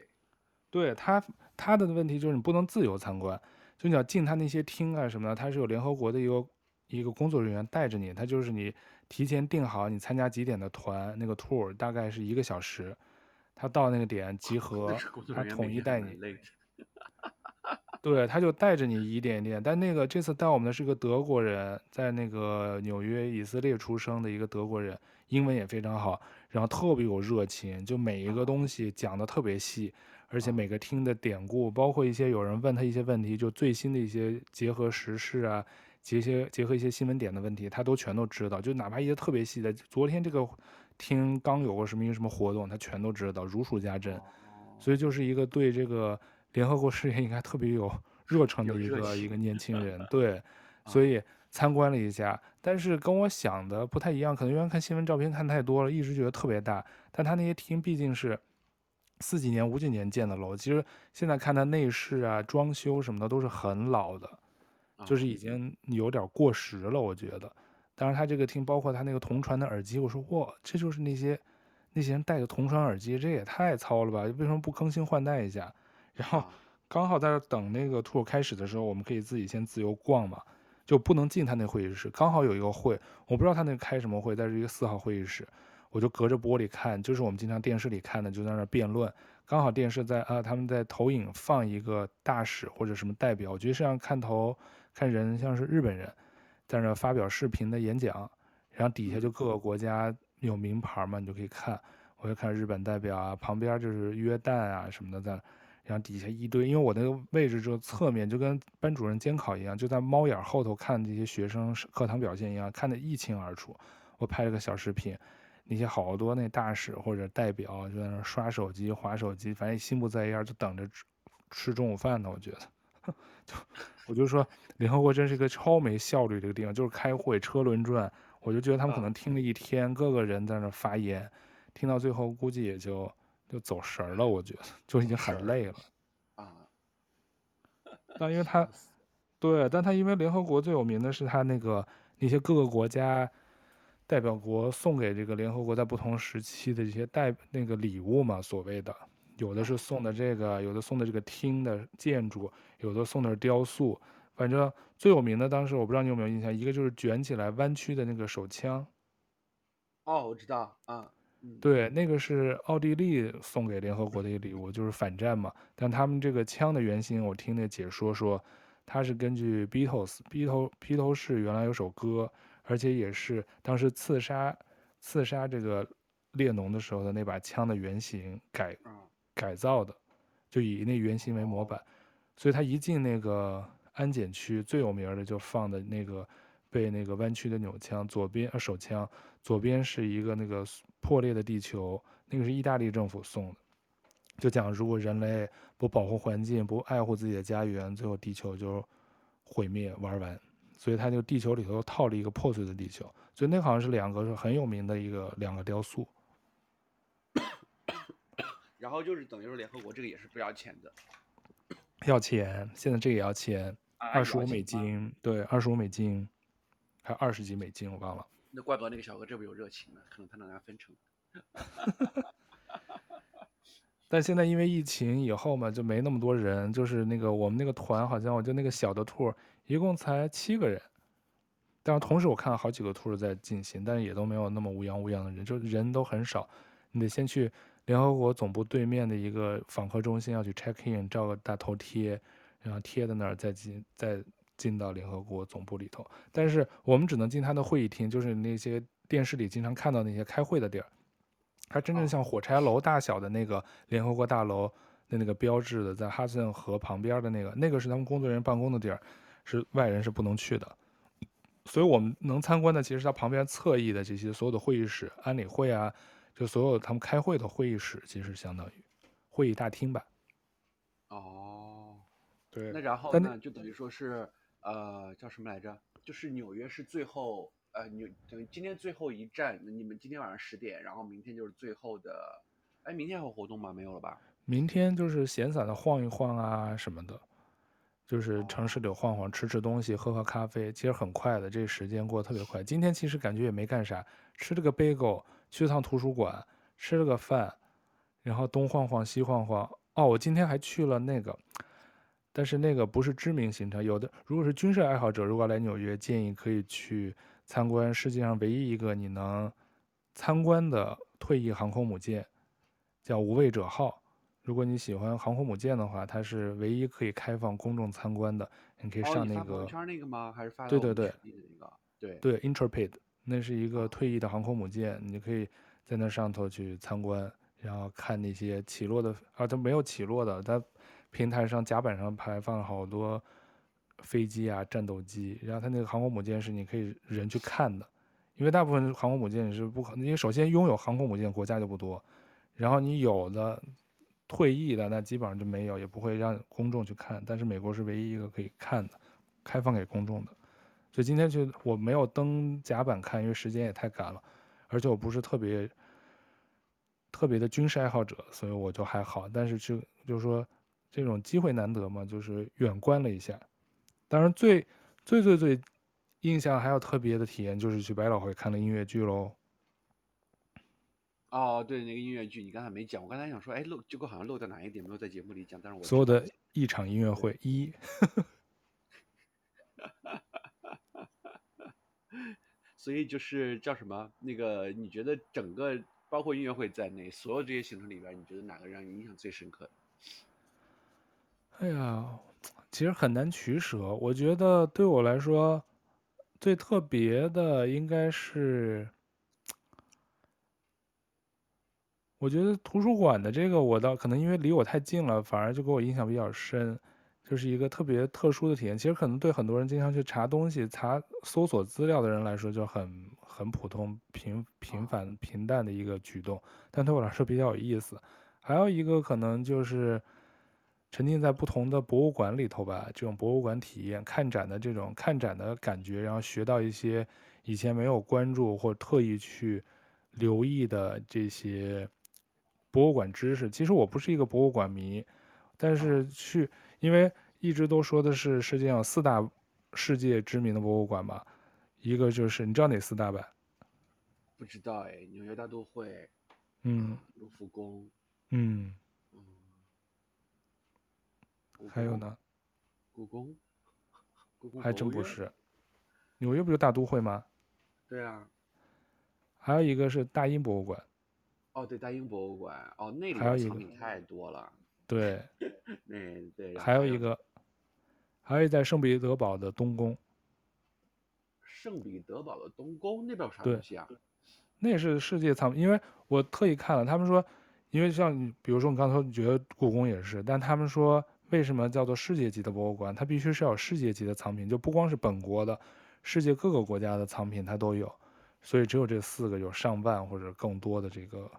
A: 对他，他的问题就是你不能自由参观，就你要进他那些厅啊什么的，他是有联合国的一个一个工作人员带着你，他就是你提前定好你参加几点的团，那个 tour 大概是一个小时，他到那个点集 *laughs* 合，他统一带你。*laughs* 对，他就带着你一点点，但那个这次带我们的是个德国人，在那个纽约以色列出生的一个德国人，英文也非常好，然后特别有热情，就每一个东西讲的特别细，而且每个厅的典故，包括一些有人问他一些问题，就最新的一些结合时事啊，结些结合一些新闻点的问题，他都全都知道，就哪怕一些特别细的，昨天这个厅刚有过什么一个什么活动，他全都知道，如数家珍，所以就是一个对这个。联合国事业应该特别有 *laughs* 热忱的一个一个年轻人，*laughs* 对，所以参观了一下，但是跟我想的不太一样，可能因为看新闻照片看太多了，一直觉得特别大，但他那些厅毕竟是四几年、五几年建的楼，其实现在看它内饰啊、装修什么的都是很老的，就是已经有点过时了，我觉得。当然，他这个厅包括他那个同传的耳机，我说哇，这就是那些那些人戴的同传耳机，这也太糙了吧？为什么不更新换代一下？然后刚好在这等那个 tour 开始的时候，我们可以自己先自由逛嘛，就不能进他那会议室。刚好有一个会，我不知道他那开什么会，但是一个四号会议室，我就隔着玻璃看，就是我们经常电视里看的，就在那辩论。刚好电视在啊，他们在投影放一个大使或者什么代表，我觉得是让看头看人像是日本人，在那发表视频的演讲，然后底下就各个国家有名牌嘛，你就可以看。我就看日本代表啊，旁边就是约旦啊什么的在，然后底下一堆，因为我那个位置就侧面就跟班主任监考一样，就在猫眼后头看这些学生课堂表现一样，看得一清二楚。我拍了个小视频。那些好多那大使或者代表就在那刷手机、划手机，反正心不在焉，就等着吃吃中午饭呢。我觉得，*laughs* 就我就说，联合国真是一个超没效率的一个地方，就是开会车轮转。我就觉得他们可能听了一天，各个人在那发言，听到最后估计也就就走神了。我觉得就已经很累了啊。*laughs* 但因为他，对，但他因为联合国最有名的是他那个那些各个国家。代表国送给这个联合国在不同时期的这些代那个礼物嘛，所谓的有的是送的这个，有的送的这个厅的建筑，有的送的是雕塑。反正最有名的当时我不知道你有没有印象，一个就是卷起来弯曲的那个手枪。
B: 哦，我知道啊，
A: 对，那个是奥地利送给联合国的一个礼物，就是反战嘛。但他们这个枪的原型，我听那解说说，它是根据 Beatles 披头披头士原来有首歌。而且也是当时刺杀刺杀这个列侬的时候的那把枪的原型改改造的，就以那原型为模板，所以他一进那个安检区，最有名的就放的那个被那个弯曲的扭枪，左边呃手枪，左边是一个那个破裂的地球，那个是意大利政府送的，就讲如果人类不保护环境，不爱护自己的家园，最后地球就毁灭玩完。所以它就地球里头套了一个破碎的地球，所以那好像是两个是很有名的一个两个雕塑。*coughs*
B: 然后就是等于说联合国这个也是不要钱的，
A: 要钱，现在这个也要钱，二十五美金，对，二十五美金，还有二十几美金，我忘了。
B: 那怪不得那个小哥这么有热情呢，可能他能拿分成。*laughs* *laughs*
A: 但现在因为疫情以后嘛，就没那么多人，就是那个我们那个团好像我就那个小的 tour。一共才七个人，但是同时我看了好几个 tour 在进行，但是也都没有那么乌泱乌泱的人，就人都很少。你得先去联合国总部对面的一个访客中心要去 check in，照个大头贴，然后贴在那儿再进再进到联合国总部里头。但是我们只能进他的会议厅，就是那些电视里经常看到那些开会的地儿。它真正像火柴楼大小的那个联合国大楼的那个标志的，在哈森河旁边的那个，那个是他们工作人员办公的地儿。是外人是不能去的，所以我们能参观的其实是它旁边侧翼的这些所有的会议室、安理会啊，就所有他们开会的会议室，其实相当于会议大厅吧。
B: 哦，
A: 对。
B: 那然后呢，就等于说是呃叫什么来着？就是纽约是最后呃纽等于今天最后一站，你们今天晚上十点，然后明天就是最后的。哎，明天还有活动吗？没有了吧？
A: 明天就是闲散的晃一晃啊什么的。就是城市里晃晃，吃吃东西，喝喝咖啡，其实很快的，这时间过得特别快。今天其实感觉也没干啥，吃了个 bagel，去趟图书馆，吃了个饭，然后东晃晃西晃晃。哦，我今天还去了那个，但是那个不是知名行程。有的如果是军事爱好者，如果来纽约，建议可以去参观世界上唯一一个你能参观的退役航空母舰，叫无畏者号。如果你喜欢航空母舰的话，它是唯一可以开放公众参观的。你可以上那个。
B: 哦、圈那个吗？还是发
A: 对对对，
B: 那个对
A: 对 Intrepid，那是一个退役的航空母舰，你可以在那上头去参观，然后看那些起落的啊，它没有起落的，它平台上甲板上排放了好多飞机啊、战斗机，然后它那个航空母舰是你可以人去看的，因为大部分航空母舰你是不可能，因为首先拥有航空母舰国家就不多，然后你有的。退役的那基本上就没有，也不会让公众去看。但是美国是唯一一个可以看的，开放给公众的。所以今天就我没有登甲板看，因为时间也太赶了，而且我不是特别特别的军事爱好者，所以我就还好。但是就就是说这种机会难得嘛，就是远观了一下。当然最最最最印象还有特别的体验，就是去百老汇看了音乐剧喽。
B: 哦，对，那个音乐剧你刚才没讲，我刚才想说，哎，漏，结果好像漏掉哪一点没有在节目里讲，但是我
A: 所有的一场音乐会一，*laughs*
B: 所以就是叫什么？那个你觉得整个包括音乐会在内，所有这些行程里边，你觉得哪个让你印象最深刻？
A: 哎呀，其实很难取舍。我觉得对我来说，最特别的应该是。我觉得图书馆的这个，我倒可能因为离我太近了，反而就给我印象比较深，就是一个特别特殊的体验。其实可能对很多人经常去查东西、查搜索资料的人来说，就很很普通、平平凡、平淡的一个举动，但对我来说比较有意思。还有一个可能就是沉浸在不同的博物馆里头吧，这种博物馆体验、看展的这种看展的感觉，然后学到一些以前没有关注或特意去留意的这些。博物馆知识，其实我不是一个博物馆迷，但是去，因为一直都说的是世界上四大世界知名的博物馆嘛，一个就是你知道哪四大吧？
B: 不知道哎，纽约大都会，
A: 嗯，
B: 卢浮宫，
A: 嗯，嗯，还有呢？
B: 故宫，故宫
A: 还真不是，纽约不就大都会吗？
B: 对啊，
A: 还有一个是大英博物馆。
B: 哦，对，大英博物馆，哦，那里藏品太多了。
A: 对，*laughs*
B: 那对，
A: 还有一个，还有在圣彼得堡的东宫。
B: 圣彼得堡的东宫那边有啥东西啊？
A: 那是世界藏品，因为我特意看了，他们说，因为像你，比如说你刚才说你觉得故宫也是，但他们说为什么叫做世界级的博物馆？它必须是要有世界级的藏品，就不光是本国的，世界各个国家的藏品它都有。所以只有这四个有上万或者更多的这个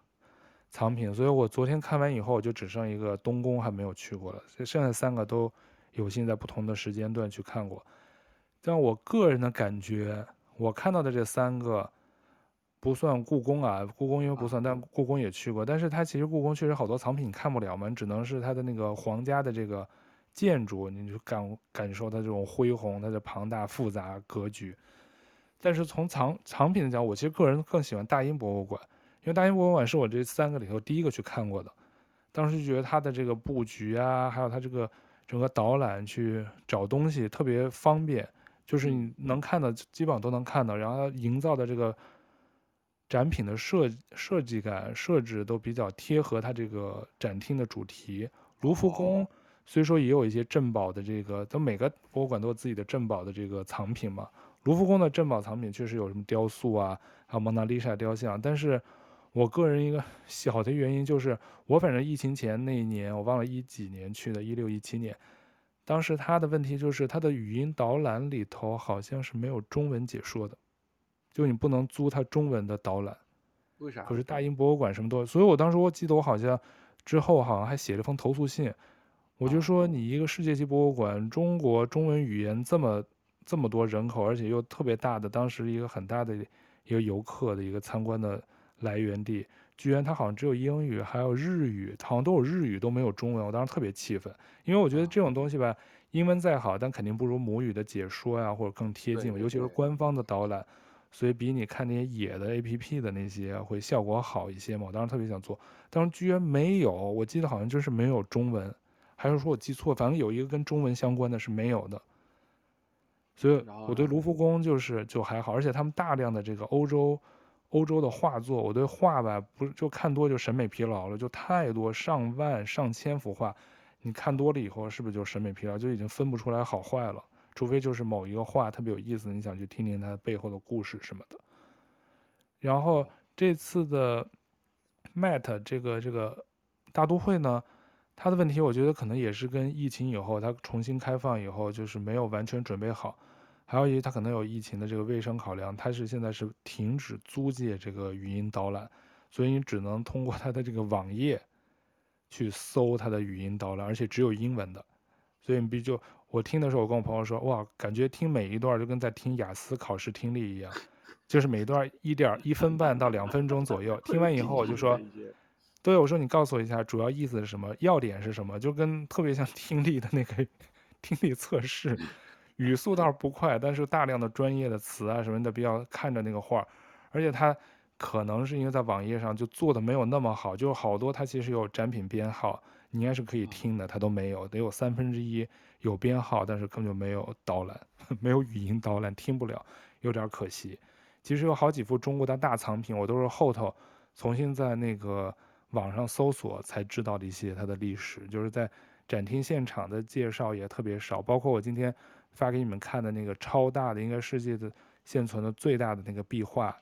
A: 藏品，所以我昨天看完以后就只剩一个东宫还没有去过了，所以剩下三个都有幸在不同的时间段去看过。但我个人的感觉，我看到的这三个不算故宫啊，故宫因为不算，但故宫也去过。但是它其实故宫确实好多藏品你看不了嘛，你只能是它的那个皇家的这个建筑，你就感感受它这种恢宏、它的庞大复杂格局。但是从藏藏品的讲，我其实个人更喜欢大英博物馆，因为大英博物馆是我这三个里头第一个去看过的。当时就觉得它的这个布局啊，还有它这个整个导览去找东西特别方便，就是你能看到基本上都能看到，然后它营造的这个展品的设设计感设置都比较贴合它这个展厅的主题。卢浮宫虽说也有一些镇宝的这个，它每个博物馆都有自己的镇宝的这个藏品嘛。卢浮宫的镇宝藏品确实有什么雕塑啊，还有蒙娜丽莎雕像。但是，我个人一个小的原因就是，我反正疫情前那一年，我忘了一几年去的，一六一七年，当时他的问题就是他的语音导览里头好像是没有中文解说的，就你不能租他中文的导览。
B: 为啥？
A: 可是大英博物馆什么都，所以我当时我记得我好像之后好像还写了封投诉信，我就说你一个世界级博物馆，中国中文语言这么。这么多人口，而且又特别大的，当时一个很大的一个游客的一个参观的来源地，居然它好像只有英语，还有日语，好像都有日语，都没有中文。我当时特别气愤，因为我觉得这种东西吧，英文再好，但肯定不如母语的解说呀，或者更贴近，尤其是官方的导览，所以比你看那些野的 APP 的那些会效果好一些嘛。我当时特别想做，当时居然没有，我记得好像就是没有中文，还是说我记错？反正有一个跟中文相关的是没有的。所以我对卢浮宫就是就还好，而且他们大量的这个欧洲，欧洲的画作，我对画吧不就看多就审美疲劳了，就太多上万上千幅画，你看多了以后是不是就审美疲劳，就已经分不出来好坏了？除非就是某一个画特别有意思，你想去听听它背后的故事什么的。然后这次的 MAT 这个这个大都会呢，它的问题我觉得可能也是跟疫情以后它重新开放以后就是没有完全准备好。还有一，它可能有疫情的这个卫生考量，它是现在是停止租借这个语音导览，所以你只能通过它的这个网页去搜它的语音导览，而且只有英文的。所以你必就我听的时候，我跟我朋友说，哇，感觉听每一段就跟在听雅思考试听力一样，就是每一段一点一分半到两分钟左右。*laughs* 听完以后我就说，对，我说你告诉我一下主要意思是什么，要点是什么，就跟特别像听力的那个 *laughs* 听力测试。语速倒是不快，但是大量的专业的词啊什么的，比较看着那个画，而且它可能是因为在网页上就做的没有那么好，就好多它其实有展品编号，你应该是可以听的，它都没有，得有三分之一有编号，但是根本就没有导览，*laughs* 没有语音导览，听不了，有点可惜。其实有好几幅中国的大藏品，我都是后头重新在那个网上搜索才知道的一些它的历史，就是在展厅现场的介绍也特别少，包括我今天发给你们看的那个超大的，应该世界的现存的最大的那个壁画。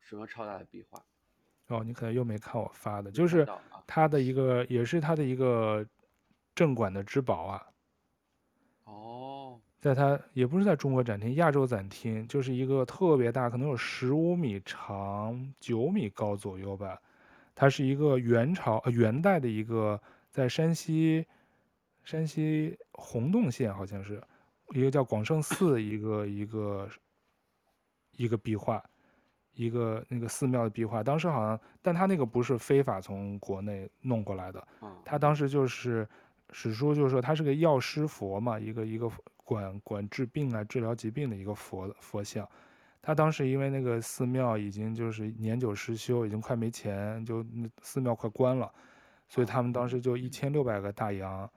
B: 什么超大的壁画？
A: 哦，你可能又没看我发的，就是它的一个，也是它的一个镇馆的之宝啊。
B: 哦，
A: 在它也不是在中国展厅，亚洲展厅，就是一个特别大，可能有十五米长，九米高左右吧。它是一个元朝呃元代的一个在山西山西洪洞县，好像是一个叫广胜寺一个一个一个壁画。一个那个寺庙的壁画，当时好像，但他那个不是非法从国内弄过来的，他当时就是史书就是说他是个药师佛嘛，一个一个管管治病啊、治疗疾病的一个佛佛像。他当时因为那个寺庙已经就是年久失修，已经快没钱，就那寺庙快关了，所以他们当时就一千六百个大洋，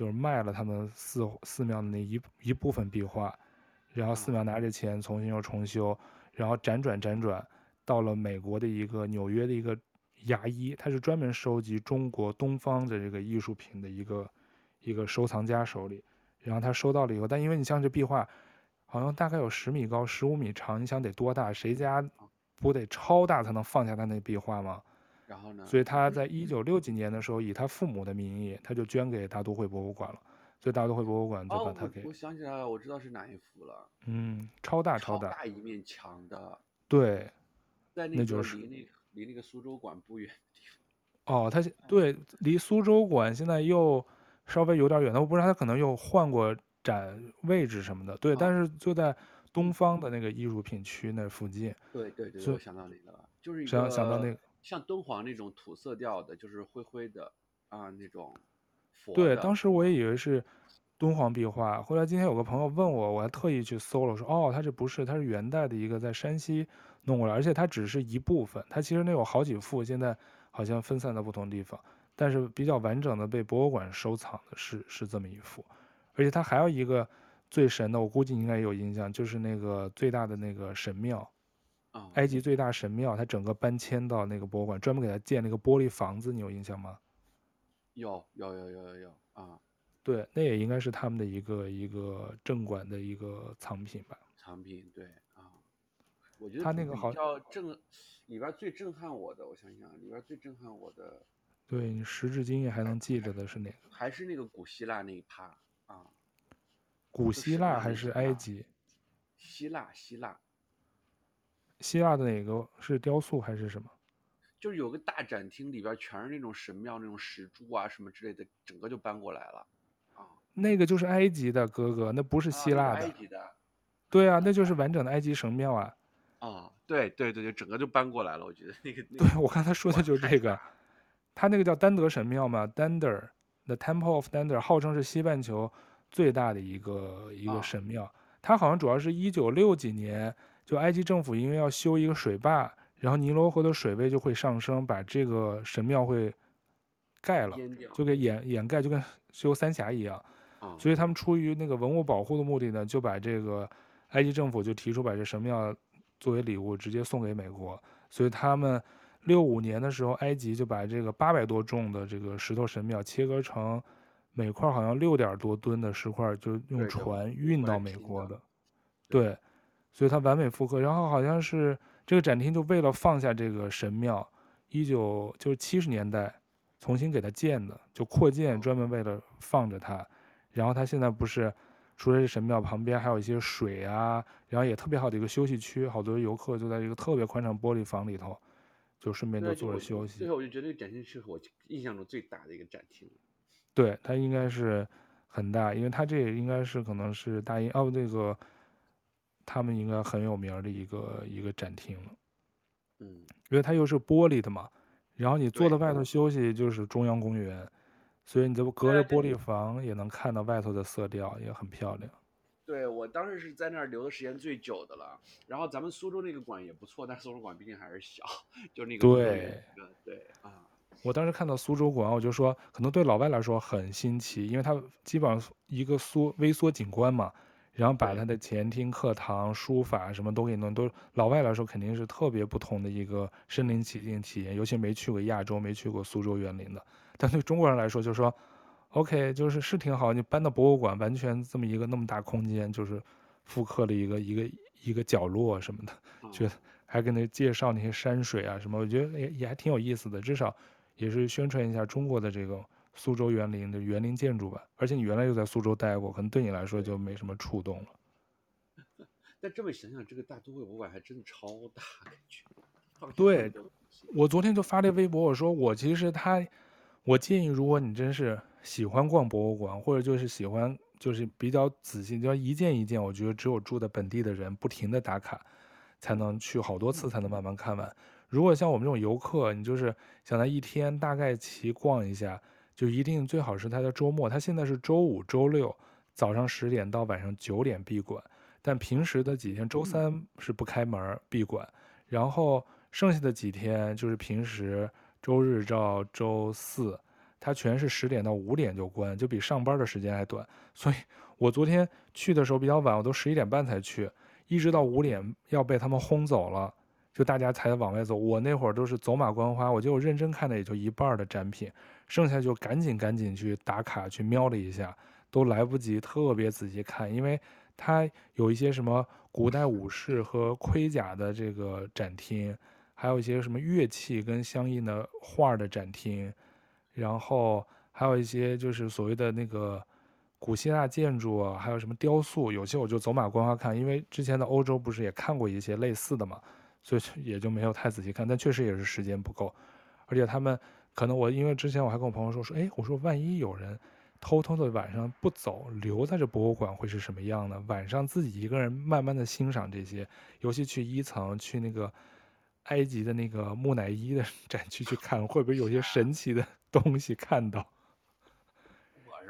A: 就是卖了他们寺寺庙的那一一部分壁画，然后寺庙拿着钱重新又重修。然后辗转辗转，到了美国的一个纽约的一个牙医，他是专门收集中国东方的这个艺术品的一个一个收藏家手里。然后他收到了以后，但因为你像这壁画，好像大概有十米高、十五米长，你想得多大？谁家不得超大才能放下他那壁画吗？
B: 然后呢？
A: 所以他在一九六几年的时候，以他父母的名义，他就捐给大都会博物馆了。所以大都会博物馆就把它给、
B: 哦我……我想起来了，我知道是哪一幅了。
A: 嗯，超大超大，
B: 超大一面墙的。
A: 对，
B: 在那个离那离那个苏州馆不远的地
A: 方。哦，它对离苏州馆现在又稍微有点远，我不知道它可能又换过展位置什么的。对，哦、但是就在东方的那个艺术品区那附近。
B: 对对对，我想到那个了，就是
A: 想想到那个
B: 像敦煌那种土色调的，就是灰灰的啊那种。
A: 对，当时我也以为是敦煌壁画，后来今天有个朋友问我，我还特意去搜了，说哦，它这不是，它是元代的一个在山西弄过来，而且它只是一部分，它其实那有好几幅，现在好像分散在不同地方，但是比较完整的被博物馆收藏的是是这么一幅，而且它还有一个最神的，我估计你应该有印象，就是那个最大的那个神庙，埃及最大神庙，它整个搬迁到那个博物馆，专门给它建了一个玻璃房子，你有印象吗？
B: 有有有有有有啊，对，
A: 那也应该是他们的一个一个镇馆的一个藏品吧。
B: 藏品对啊，我觉得他那个好像震里边最震撼我的，我想想里边最震撼我的，
A: 对你时至今日还能记着的是哪个？
B: 还是那个古希腊那一趴啊？
A: 古希腊还是埃及？
B: 希腊希腊，
A: 希腊的哪个是雕塑还是什么？
B: 就是有个大展厅，里边全是那种神庙、那种石柱啊什么之类的，整个就搬过来了，啊，
A: 那个就是埃及的哥哥，那不是希腊的。
B: 啊、埃及的。
A: 对啊，那就是完整的埃及神庙啊。
B: 啊，对对对，就整个就搬过来了，我觉得那个。*laughs*
A: 对，我刚才说的就是这个，他那个叫丹德神庙嘛，Dander，The Temple of Dander，号称是西半球最大的一个一个神庙。它好像主要是一九六几年，就埃及政府因为要修一个水坝。然后尼罗河的水位就会上升，把这个神庙会盖了，就给掩掩盖，就跟修三峡一样。所以他们出于那个文物保护的目的呢，就把这个埃及政府就提出把这神庙作为礼物直接送给美国。所以他们六五年的时候，埃及就把这个八百多重的这个石头神庙切割成每块好像六点多吨的石块，就用船运到美国的。对，所以它完美复刻。然后好像是。这个展厅就为了放下这个神庙，一九就是七十年代重新给它建的，就扩建专门为了放着它。然后它现在不是除了这神庙旁边还有一些水啊，然后也特别好的一个休息区，好多游客就在这个特别宽敞玻璃房里头，就顺便就坐着休息。
B: 最后我就觉得这个展厅是我印象中最大的一个展厅。
A: 对，它应该是很大，因为它这也应该是可能是大英哦这个。他们应该很有名的一个一个展厅了，
B: 嗯，
A: 因为它又是玻璃的嘛，然后你坐在外头休息就是中央公园，所以你就隔着玻璃房也能看到外头的色调，也很漂亮。
B: 对，我当时是在那儿留的时间最久的了，然后咱们苏州那个馆也不错，但苏州馆毕竟还是小，就那个
A: 对。
B: 对啊，
A: 我当时看到苏州馆，我就说可能对老外来说很新奇，因为它基本上一个缩微缩景观嘛。然后把他的前厅、课堂、书法什么都给弄，都老外来说肯定是特别不同的一个身临其境体验，尤其没去过亚洲、没去过苏州园林的，但对中国人来说就是说，OK，就是是挺好，你搬到博物馆，完全这么一个那么大空间，就是复刻了一个一个一个角落什么的，觉得还跟那介绍那些山水啊什么，我觉得也也还挺有意思的，至少也是宣传一下中国的这个。苏州园林的园林建筑吧，而且你原来又在苏州待过，可能对你来说就没什么触动了。*laughs*
B: 但这么想想，这个大都会博物馆还真的超大，感觉。
A: 对，我昨天就发了微博，我说我其实他，我建议如果你真是喜欢逛博物馆，或者就是喜欢就是比较仔细，就要一件一件，我觉得只有住在本地的人不停的打卡，才能去好多次才能慢慢看完。如果像我们这种游客，你就是想在一天大概齐逛一下。就一定最好是他的周末，他现在是周五、周六早上十点到晚上九点闭馆，但平时的几天周三是不开门闭馆，然后剩下的几天就是平时周日到周四，他全是十点到五点就关，就比上班的时间还短。所以我昨天去的时候比较晚，我都十一点半才去，一直到五点要被他们轰走了，就大家才往外走。我那会儿都是走马观花，我就我认真看的也就一半的展品。剩下就赶紧赶紧去打卡去瞄了一下，都来不及特别仔细看，因为它有一些什么古代武士和盔甲的这个展厅，还有一些什么乐器跟相应的画的展厅，然后还有一些就是所谓的那个古希腊建筑啊，还有什么雕塑，有些我就走马观花看，因为之前的欧洲不是也看过一些类似的嘛，所以也就没有太仔细看，但确实也是时间不够，而且他们。可能我因为之前我还跟我朋友说说，哎，我说万一有人偷偷的晚上不走，留在这博物馆会是什么样呢？晚上自己一个人慢慢的欣赏这些，尤其去一层去那个埃及的那个木乃伊的 *laughs* 展区去看，会不会有些神奇的东西看到？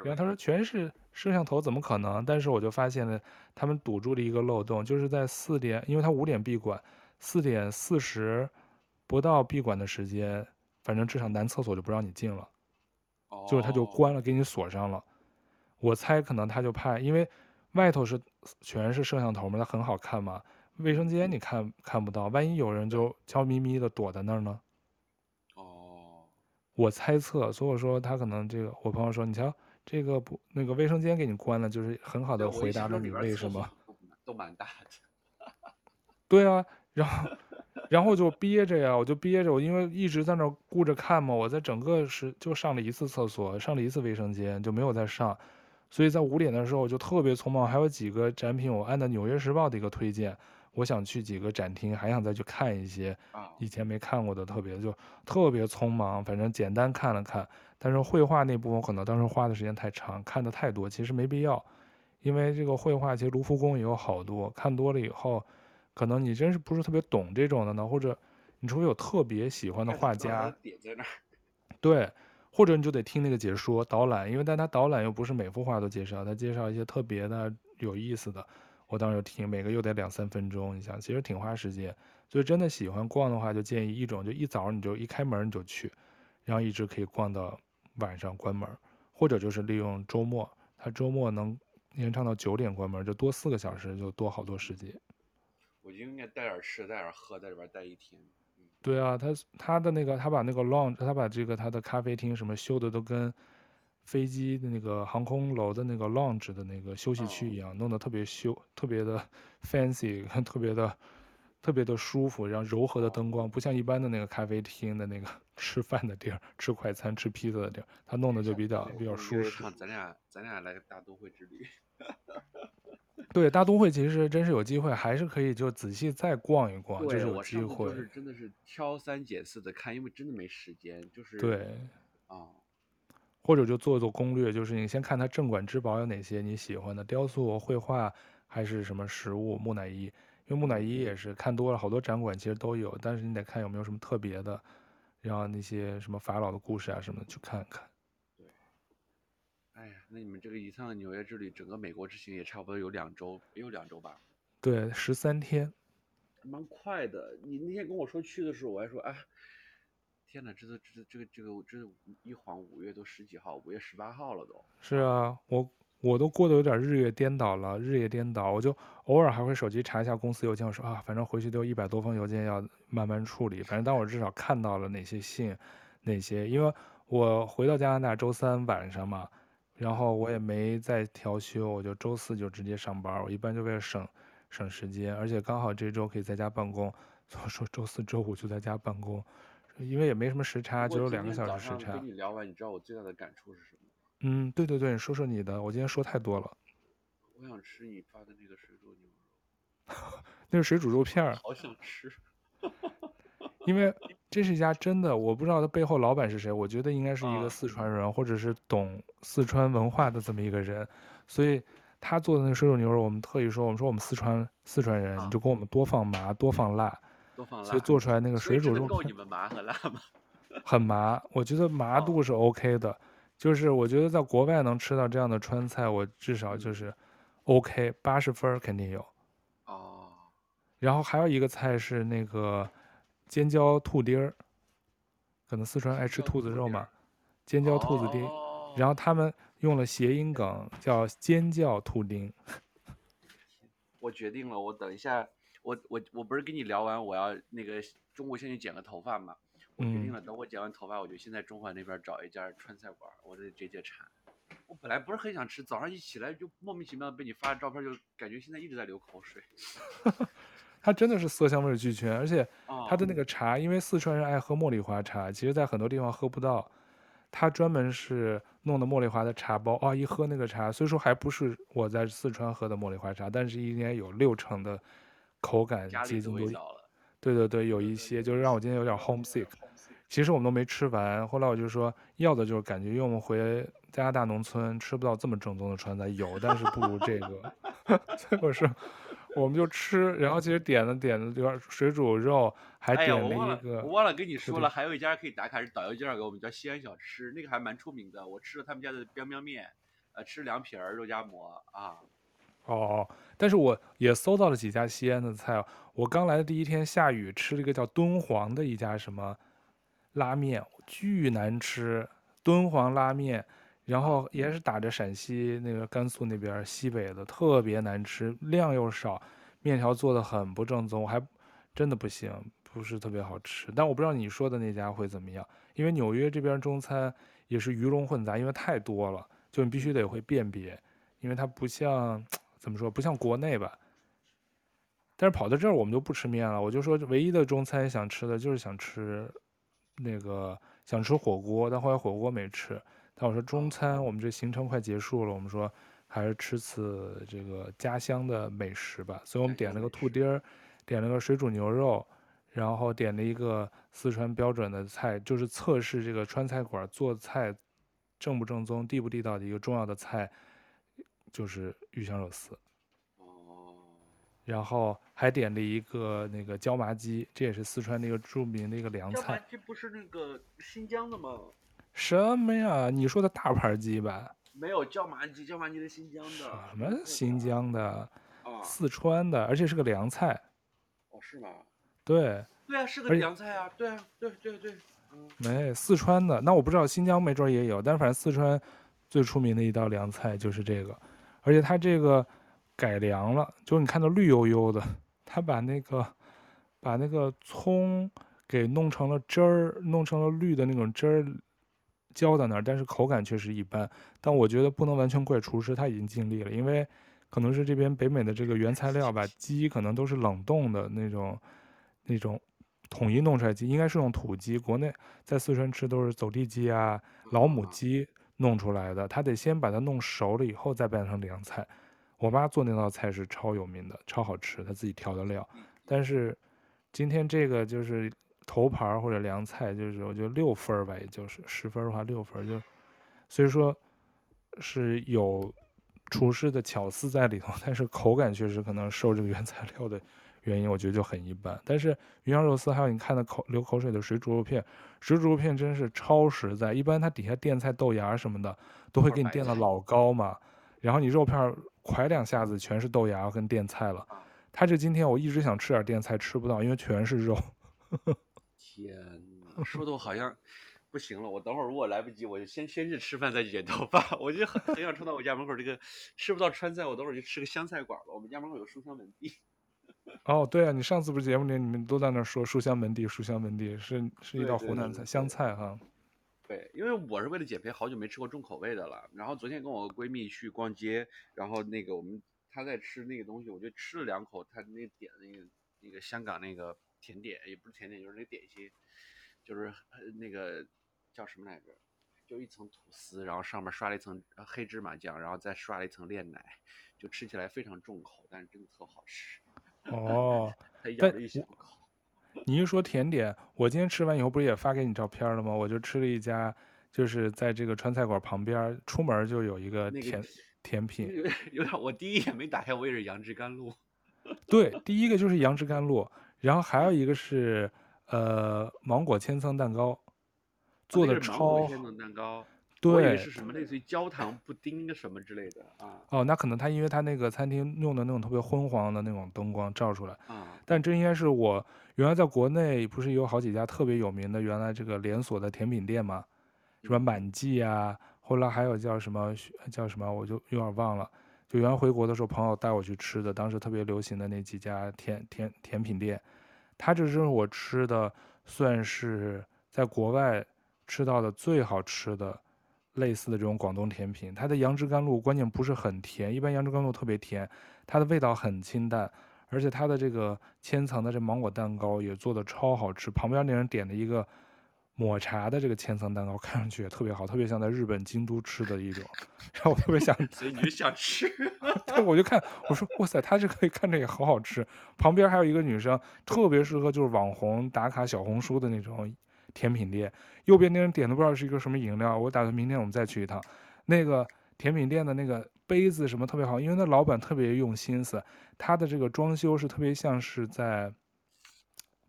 A: 然后他说全是摄像头，怎么可能？但是我就发现了，他们堵住了一个漏洞，就是在四点，因为他五点闭馆，四点四十不到闭馆的时间。反正至少男厕所就不让你进了，就是他就关了，给你锁上了。我猜可能他就怕，因为外头是全是摄像头嘛，它很好看嘛。卫生间你看看不到，万一有人就悄咪咪的躲在那儿呢？
B: 哦，
A: 我猜测，所以我说他可能这个，我朋友说，你瞧这个不那个卫生间给你关了，就是很好的回答了你为什么
B: 都蛮大的。
A: 对啊，然后。然后就憋着呀，我就憋着，我因为一直在那儿顾着看嘛，我在整个是就上了一次厕所，上了一次卫生间，就没有再上，所以在五点的时候我就特别匆忙，还有几个展品我按照《纽约时报》的一个推荐，我想去几个展厅，还想再去看一些以前没看过的，特别就特别匆忙，反正简单看了看，但是绘画那部分可能当时花的时间太长，看的太多，其实没必要，因为这个绘画其实卢浮宫也有好多，看多了以后。可能你真是不是特别懂这种的呢，或者你除非有特别喜欢的画家，*laughs* 对，或者你就得听那个解说导览，因为但他导览又不是每幅画都介绍，他介绍一些特别的有意思的，我当时听每个又得两三分钟，你想其实挺花时间，所以真的喜欢逛的话，就建议一种就一早你就一开门你就去，然后一直可以逛到晚上关门，或者就是利用周末，他周末能延长到九点关门，就多四个小时，就多好多时间。
B: 我就应该带点吃，带点喝，在里边待一天。
A: 对啊，他他的那个，他把那个 lounge，他把这个他的咖啡厅什么修的都跟飞机的那个航空楼的那个 lounge 的那个休息区一样，弄得特别修，特别的 fancy，*laughs* 特别的特别的舒服，然后柔和的灯光，不像一般的那个咖啡厅的那个 *laughs* 吃饭的地儿，吃快餐、吃披萨的地儿，他弄的就比较比较舒适。
B: 咱俩咱俩来个大都会之旅。*laughs*
A: 对，大都会其实真是有机会，还是可以就仔细再逛一逛，
B: 对
A: 就是有机会。
B: 就是真的是挑三拣四的看，因为真的没时间。就是
A: 对，
B: 啊、嗯，
A: 或者就做做攻略，就是你先看它镇馆之宝有哪些你喜欢的雕塑、绘画，还是什么实物木乃伊。因为木乃伊也是看多了，好多展馆其实都有，但是你得看有没有什么特别的，然后那些什么法老的故事啊什么的去看看。
B: 哎呀，那你们这个一趟纽约之旅，整个美国之行也差不多有两周，也有两周吧？
A: 对，十三天，
B: 蛮快的。你那天跟我说去的时候，我还说，哎，天哪，这都这这个这个这一晃五月都十几号，五月十八号了都。
A: 是啊，我我都过得有点日月颠倒了，日夜颠倒，我就偶尔还会手机查一下公司邮件，我说啊，反正回去都有一百多封邮件要慢慢处理，反正当我至少看到了哪些信，哪些，因为我回到加拿大周三晚上嘛，然后我也没再调休，我就周四就直接上班，我一般就为了省省时间，而且刚好这周可以在家办公，所以说周四周五就在家办公，因为也没什么时差，只有两个小时时差。
B: 跟你聊完，你知道我最大的感触是什么？
A: 嗯，对对对，你说说你的，我今天说太多了。
B: 我想吃你发的那个水煮牛肉，*laughs*
A: 那是水煮肉片儿。
B: 好想吃，
A: 因为这是一家真的，我不知道他背后老板是谁，我觉得应该是一个四川人，啊、或者是懂四川文化的这么一个人，所以他做的那个水煮牛肉，我们特意说，我们说我们四川四川人，啊、你就给我们多放麻，多放辣，
B: 多放辣，
A: 所以做出来那个水煮肉
B: 够你们麻和辣吗？*laughs*
A: 很麻，我觉得麻度是 OK 的。哦就是我觉得在国外能吃到这样的川菜，我至少就是，OK，八十分肯定有。
B: 哦。
A: 然后还有一个菜是那个尖椒兔丁儿，可能四川爱吃兔子肉嘛，尖椒兔子丁。哦。然后他们用了谐音梗叫尖叫兔丁。
B: 我决定了，我等一下，我我我不是跟你聊完，我要那个中午先去剪个头发嘛。我决定了，等我剪完头发，我就先在中环那边找一家川菜馆，我得解解馋。我本来不是很想吃，早上一起来就莫名其妙被你发的照片，就感觉现在一直在流口水。*laughs*
A: 它真的是色香味俱全，而且它的那个茶，因为四川人爱喝茉莉花茶，其实在很多地方喝不到。它专门是弄的茉莉花的茶包，啊、哦，一喝那个茶，虽说还不是我在四川喝的茉莉花茶，但是应该有六成的口感接近度。对对对，有一些就是让我今天有点 homesick。其实我们都没吃完，后来我就说要的就是感觉，因为我们回加拿大农村吃不到这么正宗的川菜，有但是不如这个，*laughs* 所以我说我们就吃，然后其实点了点了点水煮肉，还点了一个，哎、我，
B: 我忘了跟你说了，还有一家可以打卡，是导游介绍给我们叫西安小吃，那个还蛮出名的，我吃了他们家的 biang biang 面，呃，吃凉皮儿、肉夹馍啊。
A: 哦，但是我也搜到了几家西安的菜，我刚来的第一天下雨，吃了一个叫敦煌的一家什么。拉面巨难吃，敦煌拉面，然后也是打着陕西那个甘肃那边西北的，特别难吃，量又少，面条做的很不正宗，还真的不行，不是特别好吃。但我不知道你说的那家会怎么样，因为纽约这边中餐也是鱼龙混杂，因为太多了，就你必须得会辨别，因为它不像怎么说，不像国内吧。但是跑到这儿我们就不吃面了，我就说唯一的中餐想吃的就是想吃。那个想吃火锅，但后来火锅没吃。但我说中餐，我们这行程快结束了，我们说还是吃次这个家乡的美食吧。所以我们点了个兔丁儿，点了个水煮牛肉，然后点了一个四川标准的菜，就是测试这个川菜馆做菜正不正宗、地不地道的一个重要的菜，就是鱼香肉丝。然后还点了一个那个椒麻鸡，这也是四川那个著名的一个凉菜。椒麻
B: 鸡不是那个新疆的吗？
A: 什么呀？你说的大盘鸡吧？
B: 没有椒麻鸡，椒麻鸡是新疆的。
A: 什么新疆的？啊，四川的，而且是个凉菜。
B: 哦，是吗？
A: 对。
B: 对啊，是个凉菜啊。对啊，对对对。嗯。
A: 没，四川的。那我不知道新疆没准也有，但是反正四川最出名的一道凉菜就是这个，而且它这个。改良了，就是你看到绿油油的，它把那个把那个葱给弄成了汁儿，弄成了绿的那种汁儿浇在那儿，但是口感确实一般。但我觉得不能完全怪厨师，他已经尽力了，因为可能是这边北美的这个原材料吧，鸡可能都是冷冻的那种那种统一弄出来鸡，应该是用土鸡，国内在四川吃都是走地鸡啊、老母鸡弄出来的，他得先把它弄熟了以后再拌成凉菜。我妈做那道菜是超有名的，超好吃，她自己调的料。但是今天这个就是头盘或者凉菜，就是我觉得六分吧，也就是十分的话六分就，所以说是有厨师的巧思在里头，但是口感确实可能受这个原材料的原因，我觉得就很一般。但是鱼香肉丝还有你看的口流口水的水煮肉片，水煮肉片真是超实在。一般它底下垫菜豆芽什么的都会给你垫的老高嘛，然后你肉片。㧟两下子全是豆芽跟垫菜了，他这今天我一直想吃点垫菜吃不到，因为全是肉。
B: 天，说的我好像不行了，我等会儿如果来不及，我就先先去吃饭再去剪头发。*laughs* 我就很很想冲到我家门口这个吃不到川菜，我等会儿就吃个湘菜馆吧。我们家门口有书香门第。*laughs*
A: 哦，对啊，你上次不是节目里你们都在那说书香门第，书香门第是是一道湖南菜湘菜哈。
B: 对，因为我是为了减肥，好久没吃过重口味的了。然后昨天跟我闺蜜去逛街，然后那个我们她在吃那个东西，我就吃了两口，她那点的那个那个香港那个甜点，也不是甜点，就是那点心，就是那个。叫什么来着？就一层吐司，然后上面刷了一层黑芝麻酱，然后再刷了一层炼奶，就吃起来非常重口，但是真的特好吃。
A: 哦，*laughs* 但你一说甜点，我今天吃完以后不是也发给你照片了吗？我就吃了一家，就是在这个川菜馆旁边，出门就有一个甜、那个、甜品。有
B: 点，我第一眼没打开，我以为是杨枝甘露。
A: 对，第一个就是杨枝甘露，然后还有一个是呃芒果千层蛋糕。做的超，
B: 蛋糕，
A: 对，
B: 是什么类似于焦糖布丁什么之类的啊？
A: 哦，那可能他因为他那个餐厅用的那种特别昏黄的那种灯光照出来
B: 啊，
A: 但这应该是我原来在国内不是有好几家特别有名的原来这个连锁的甜品店嘛？什么满记啊，后来还有叫什么叫什么，我就有点忘了。就原来回国的时候，朋友带我去吃的，当时特别流行的那几家甜甜甜品店，他这是我吃的，算是在国外。吃到的最好吃的，类似的这种广东甜品，它的杨枝甘露关键不是很甜，一般杨枝甘露特别甜，它的味道很清淡，而且它的这个千层的这芒果蛋糕也做的超好吃。旁边那人点的一个抹茶的这个千层蛋糕，看上去也特别好，特别像在日本京都吃的一种，然后我特别想，*laughs*
B: 所以你就想吃，*laughs*
A: 对，我就看，我说哇塞，它这个看着也好好吃。旁边还有一个女生，特别适合就是网红打卡小红书的那种。甜品店右边那人点的不知道是一个什么饮料，我打算明天我们再去一趟。那个甜品店的那个杯子什么特别好，因为那老板特别用心思，他的这个装修是特别像是在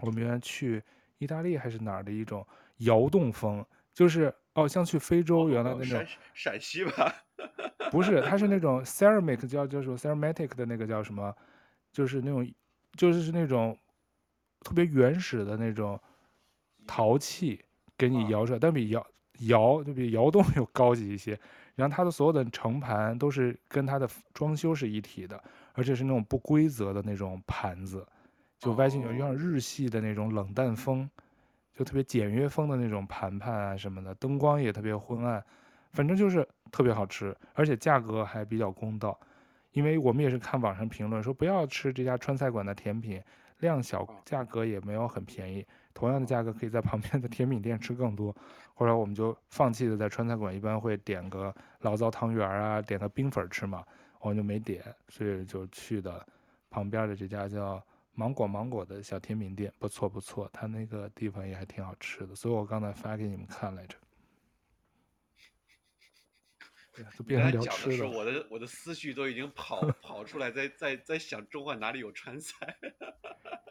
A: 我们原来去意大利还是哪儿的一种窑洞风，就是哦像去非洲原来的那种
B: 陕西吧？*laughs*
A: 不是，它是那种 ceramic 叫叫什么 ceramic 的那个叫什么，就是那种就是是那种特别原始的那种。陶器给你窑出来，但比窑窑就比窑洞又高级一些。然后它的所有的盛盘都是跟它的装修是一体的，而且是那种不规则的那种盘子，就外形有点日系的那种冷淡风，就特别简约风的那种盘盘啊什么的，灯光也特别昏暗，反正就是特别好吃，而且价格还比较公道。因为我们也是看网上评论说不要吃这家川菜馆的甜品，量小，价格也没有很便宜。同样的价格可以在旁边的甜品店吃更多，后来我们就放弃了在川菜馆，一般会点个醪糟汤圆啊，点个冰粉吃嘛，我们就没点，所以就去的旁边的这家叫芒果芒果的小甜品店，不错不错，他那个地方也还挺好吃的，所以我刚才发给你们看来着。对，就变成聊吃的。
B: 我的我的思绪都已经跑 *laughs* 跑出来在，在在在想中环哪里有川菜，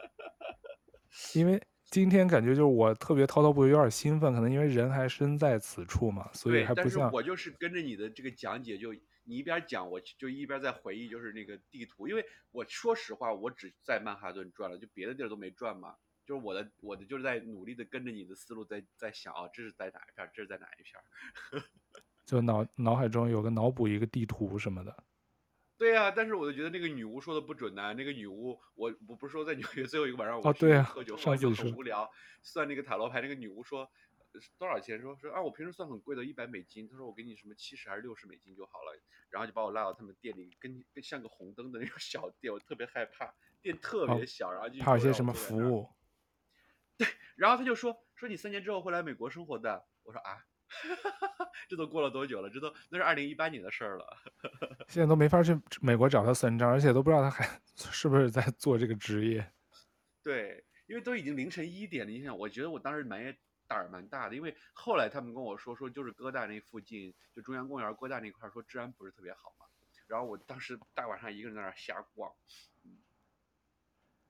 B: *laughs*
A: 因为。今天感觉就是我特别滔滔不绝，有点兴奋，可能因为人还身在此处嘛，所以还不像。
B: 但是我就是跟着你的这个讲解，就你一边讲，我就一边在回忆，就是那个地图。因为我说实话，我只在曼哈顿转了，就别的地儿都没转嘛。就是我的我的就是在努力的跟着你的思路在在想啊，这是在哪一片，这是在哪一片，*laughs*
A: 就脑脑海中有个脑补一个地图什么的。
B: 对呀、啊，但是我就觉得那个女巫说的不准呢、啊。那个女巫，我我不是说在纽约最后一个晚上我去喝酒，很无聊，算那个塔罗牌。那个女巫说多少钱？说说啊，我平时算很贵的，一百美金。他说我给你什么七十还是六十美金就好了。然后就把我拉到他们店里，跟跟像个红灯的那种 *laughs* 小店，我特别害怕，店特别小，然后就
A: 怕有些什么服务。
B: 对，然后他就说说你三年之后会来美国生活的。我说啊。*laughs* 这都过了多久了？这都那是二零一八年的事儿了。*laughs*
A: 现在都没法去美国找他算账，而且都不知道他还是不是在做这个职业。
B: 对，因为都已经凌晨一点了。你想，我觉得我当时蛮胆儿蛮大的，因为后来他们跟我说说，就是哥大那附近，就中央公园哥大那块儿说治安不是特别好嘛。然后我当时大晚上一个人在那儿瞎逛。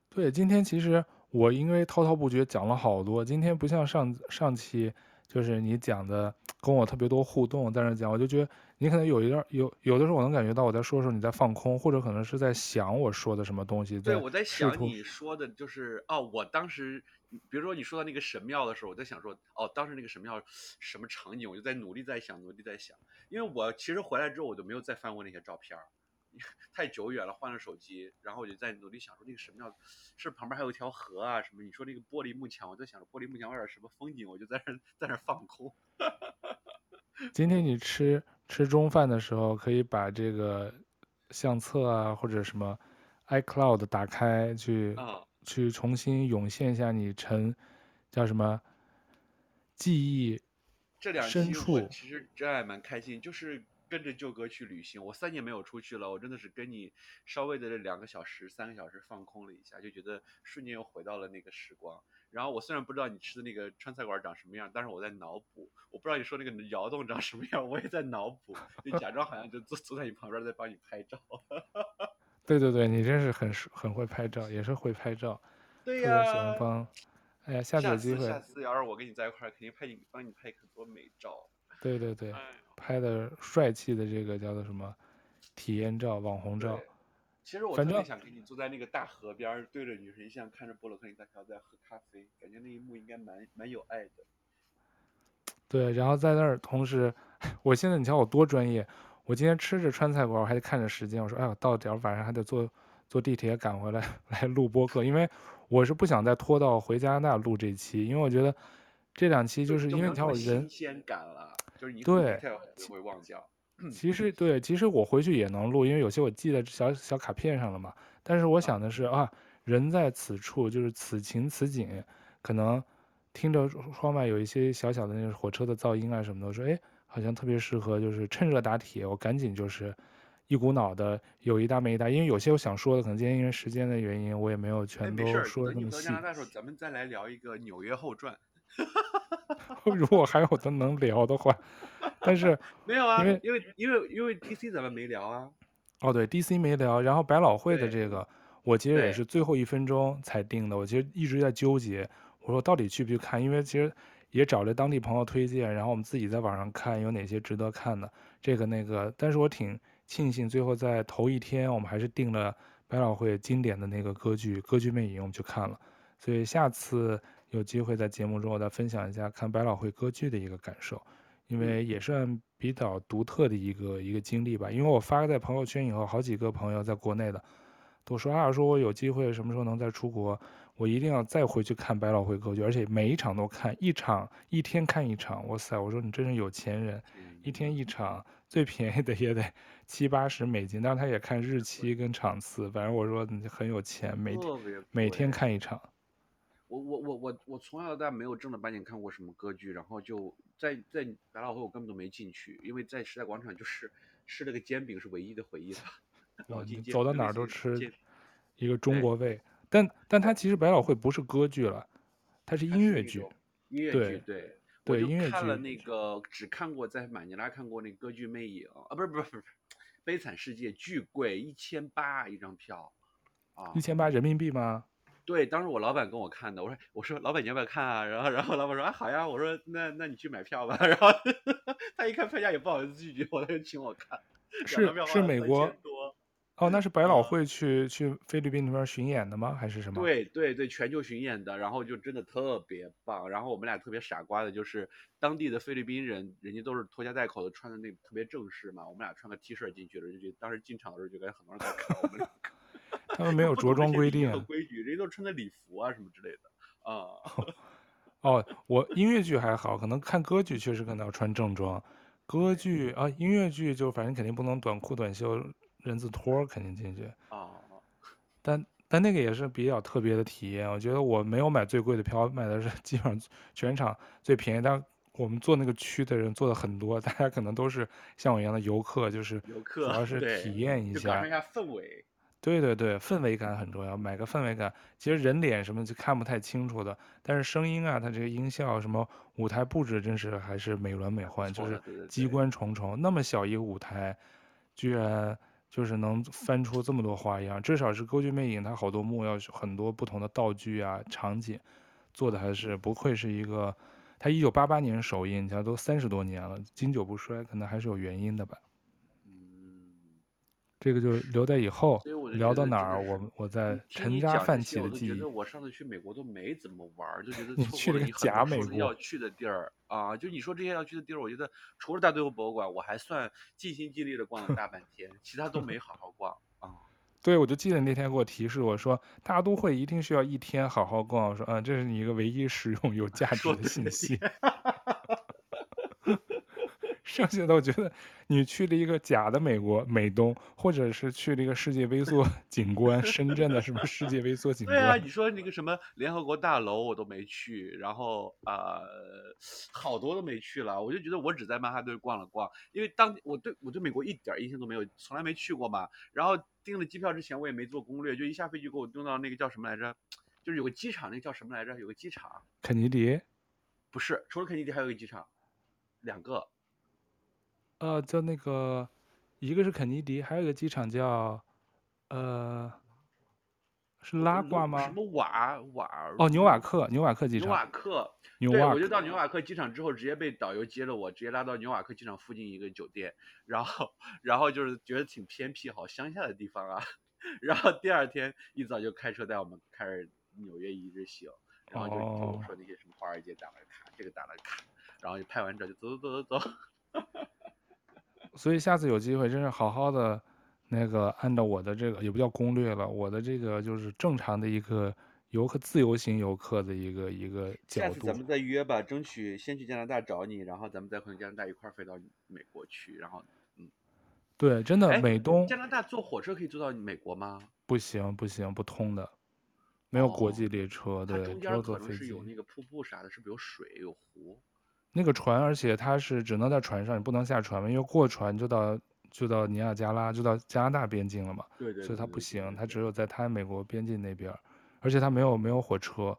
A: 对，今天其实我因为滔滔不绝讲了好多，今天不像上上期。就是你讲的跟我特别多互动，在那讲，我就觉得你可能有一段有有的时候我能感觉到我在说的时候你在放空，或者可能是在想我说的什么东西。
B: 对，我在想你说的就是哦，我当时比如说你说到那个神庙的时候，我在想说，哦，当时那个神庙什么场景，我就在努力在想，努力在想。因为我其实回来之后，我就没有再翻过那些照片儿，*laughs* 太久远了，换了手机，然后我就在努力想说，那个神庙是旁边还有一条河啊什么？你说那个玻璃幕墙，我在想着玻璃幕墙外边什么风景，我就在那在那放空。
A: 今天你吃吃中饭的时候，可以把这个相册啊或者什么 iCloud 打开去。
B: 啊
A: 去重新涌现一下你沉，叫什么记忆？
B: 这两期我其实真还蛮开心，就是跟着舅哥去旅行。我三年没有出去了，我真的是跟你稍微的这两个小时、三个小时放空了一下，就觉得瞬间又回到了那个时光。然后我虽然不知道你吃的那个川菜馆长什么样，但是我在脑补。我不知道你说那个窑洞长什么样，我也在脑补，就假装好像就坐坐在你旁边在帮你拍照。*laughs*
A: 对对对，你真是很很会拍照，也是会拍照。
B: 对呀。
A: 喜欢帮。哎呀，*laughs* 下次有机会。
B: 下次要是我跟你在一块儿，肯定拍你，帮你拍很多美照。*laughs*
A: 对对对，拍的帅气的这个叫做什么体验照、网红照。
B: 其实我特别想跟你坐在那个大河边，对着女神像，看着波罗克林大桥在喝咖啡，感觉那一幕应该蛮蛮有爱的。
A: 对，然后在那儿，同时，*laughs* 我现在你瞧我多专业。我今天吃着川菜馆，我还得看着时间。我说：“哎呀，到点晚上还得坐坐地铁赶回来 *laughs* 来录播客，因为我是不想再拖到回加拿大录这期，因为我觉得这两期就是因为你看我人
B: 新鲜感了，就是你
A: 对
B: 会忘掉。
A: 其实对，其实我回去也能录，因为有些我记在小小卡片上了嘛。但是我想的是啊，人在此处，就是此情此景，可能听着窗外有一些小小的那个火车的噪音啊什么的，我说哎。”好像特别适合，就是趁热打铁，我赶紧就是一股脑的有一搭没一搭，因为有些我想说的，可能今天因为时间的原因，我也没有全都说那么细。到加
B: 拿大时候，咱们再来聊一个《纽约后传》。*laughs*
A: 如果还有的能聊的话，但是 *laughs*
B: 没有啊，因为因为因为因为 DC 咱们没聊啊。
A: 哦，对，DC 没聊，然后百老汇的这个，我其实也是最后一分钟才定的，我其实一直在纠结，我说到底去不去看，因为其实。也找了当地朋友推荐，然后我们自己在网上看有哪些值得看的，这个那个。但是我挺庆幸，最后在头一天我们还是订了百老汇经典的那个歌剧《歌剧魅影》，我们去看了。所以下次有机会在节目中我再分享一下看百老汇歌剧的一个感受，因为也算比较独特的一个一个经历吧。因为我发在朋友圈以后，好几个朋友在国内的都说啊，说我有机会什么时候能再出国。我一定要再回去看百老汇歌剧，而且每一场都看，一场一天看一场。哇塞，我说你真是有钱人，一天一场，最便宜的也得七八十美金，但是他也看日期跟场次。反正我说你很有钱，每天每天看一场。
B: 我我我我我从小到大没有正儿八经看过什么歌剧，然后就在在百老汇我根本都没进去，因为在时代广场就是吃了个煎饼是唯一的回忆了。*laughs*
A: 走到哪儿都吃一个中国味。但但它其实百老汇不是歌剧了，它是音乐剧。
B: 音乐剧对对，音乐剧。看了那个，只看过在马尼拉看过那歌剧魅影啊，不是不是不是，悲惨世界巨贵，一千八一张票，啊，
A: 一千八人民币吗？*laughs*
B: 对，当时我老板跟我看的，我说我说老板你要不要看啊？然后然后老板说啊好呀，我说那那你去买票吧。*laughs* 然后 *laughs* 他一看票价也不好意思拒绝我，他就请我看。
A: 是是美国。哦，那是百老汇去、嗯、去菲律宾那边巡演的吗？还是什么？
B: 对对对，全球巡演的，然后就真的特别棒。然后我们俩特别傻瓜的，就是当地的菲律宾人，人家都是拖家带口的，穿的那特别正式嘛。我们俩穿个 T 恤进去了，就觉得当时进场的时候就感觉很多人在看我们俩。*laughs*
A: 他们没有着装规定。
B: 规矩，人家都穿的礼服啊什么之类的啊。*laughs*
A: 哦，我音乐剧还好，可能看歌剧确实可能要穿正装。歌剧啊，音乐剧就反正肯定不能短裤短袖。人字拖肯定进去啊，但但那个也是比较特别的体验。我觉得我没有买最贵的票，买的是 *laughs* 基本上全场最便宜。但我们坐那个区的人坐的很多，*laughs* 大家可能都是像我一样的游客，就是
B: 游客，
A: 主要是体验一下，
B: 感受一下氛围。
A: 对对对，氛围感很重要，买个氛围感。其实人脸什么就看不太清楚的，但是声音啊，它这个音效什么舞台布置，真是还是美轮美奂，就是机关重重。那么小一个舞台，居然。就是能翻出这么多花样，至少是歌剧魅影，它好多幕要很多不同的道具啊场景，做的还是不愧是一个。它一九八八年首映，你看都三十多年了，经久不衰，可能还是有原因的吧。
B: 嗯，
A: 这个就留在以后聊到哪儿，我我再陈家泛起的记忆。
B: 我觉得我上次去美国都没怎么玩，就觉得 *laughs*
A: 你去了个假美国
B: 要去的地儿啊！就你说这些要去的地儿，我觉得除了大都会博物馆，我还算尽心尽力的逛了大半天，其他都没好好逛啊。
A: 对，我就记得那天给我提示我说，大都会一定需要一天好好逛。我说，嗯，这是你一个唯一实用有价值的信息。*laughs* 剩下的我觉得，你去了一个假的美国美东，或者是去了一个世界微缩 *laughs* 景观，深圳的什么世界微缩景观？
B: 对啊，你说那个什么联合国大楼我都没去，然后啊、呃，好多都没去了。我就觉得我只在曼哈顿逛了逛，因为当我对我对美国一点印象都没有，从来没去过嘛。然后订了机票之前我也没做攻略，就一下飞机给我弄到那个叫什么来着？就是有个机场，那个叫什么来着？有个机场，
A: 肯尼迪？
B: 不是，除了肯尼迪还有一个机场，两个。
A: 呃，叫那个，一个是肯尼迪，还有一个机场叫，呃，是拉瓜吗？
B: 什么瓦瓦？
A: 哦，纽瓦克，纽瓦克机场。
B: 纽瓦克。
A: 纽瓦克。
B: 对，我就到纽瓦克机场之后，直接被导游接了我，直接拉到纽瓦克机场附近一个酒店，然后，然后就是觉得挺偏僻，好乡下的地方啊。*laughs* 然后第二天一早就开车带我们开始纽约一日行，然后就跟我说那些什么华尔街打了卡，这个打了卡，然后就拍完照就走走走走走。*laughs*
A: 所以下次有机会，真是好好的，那个按照我的这个也不叫攻略了，我的这个就是正常的一个游客、自由行游客的一个一个角度。
B: 下次咱们再约吧，争取先去加拿大找你，然后咱们再回加拿大一块儿飞到美国去，然后嗯，
A: 对，真的美东
B: 加拿大坐火车可以坐到美国吗？
A: 不行不行，不通的，没有国际列车，
B: 哦、
A: 对，
B: 中间可能是有那个瀑布啥的，是不是有水有湖？
A: 那个船，而且它是只能在船上，你不能下船嘛，因为过船就到就到尼亚加拉，就到加拿大边境了嘛。
B: 对对，对，对，对。
A: 所以它不行，它只有在它美国边境那边，而且它没有没有火车，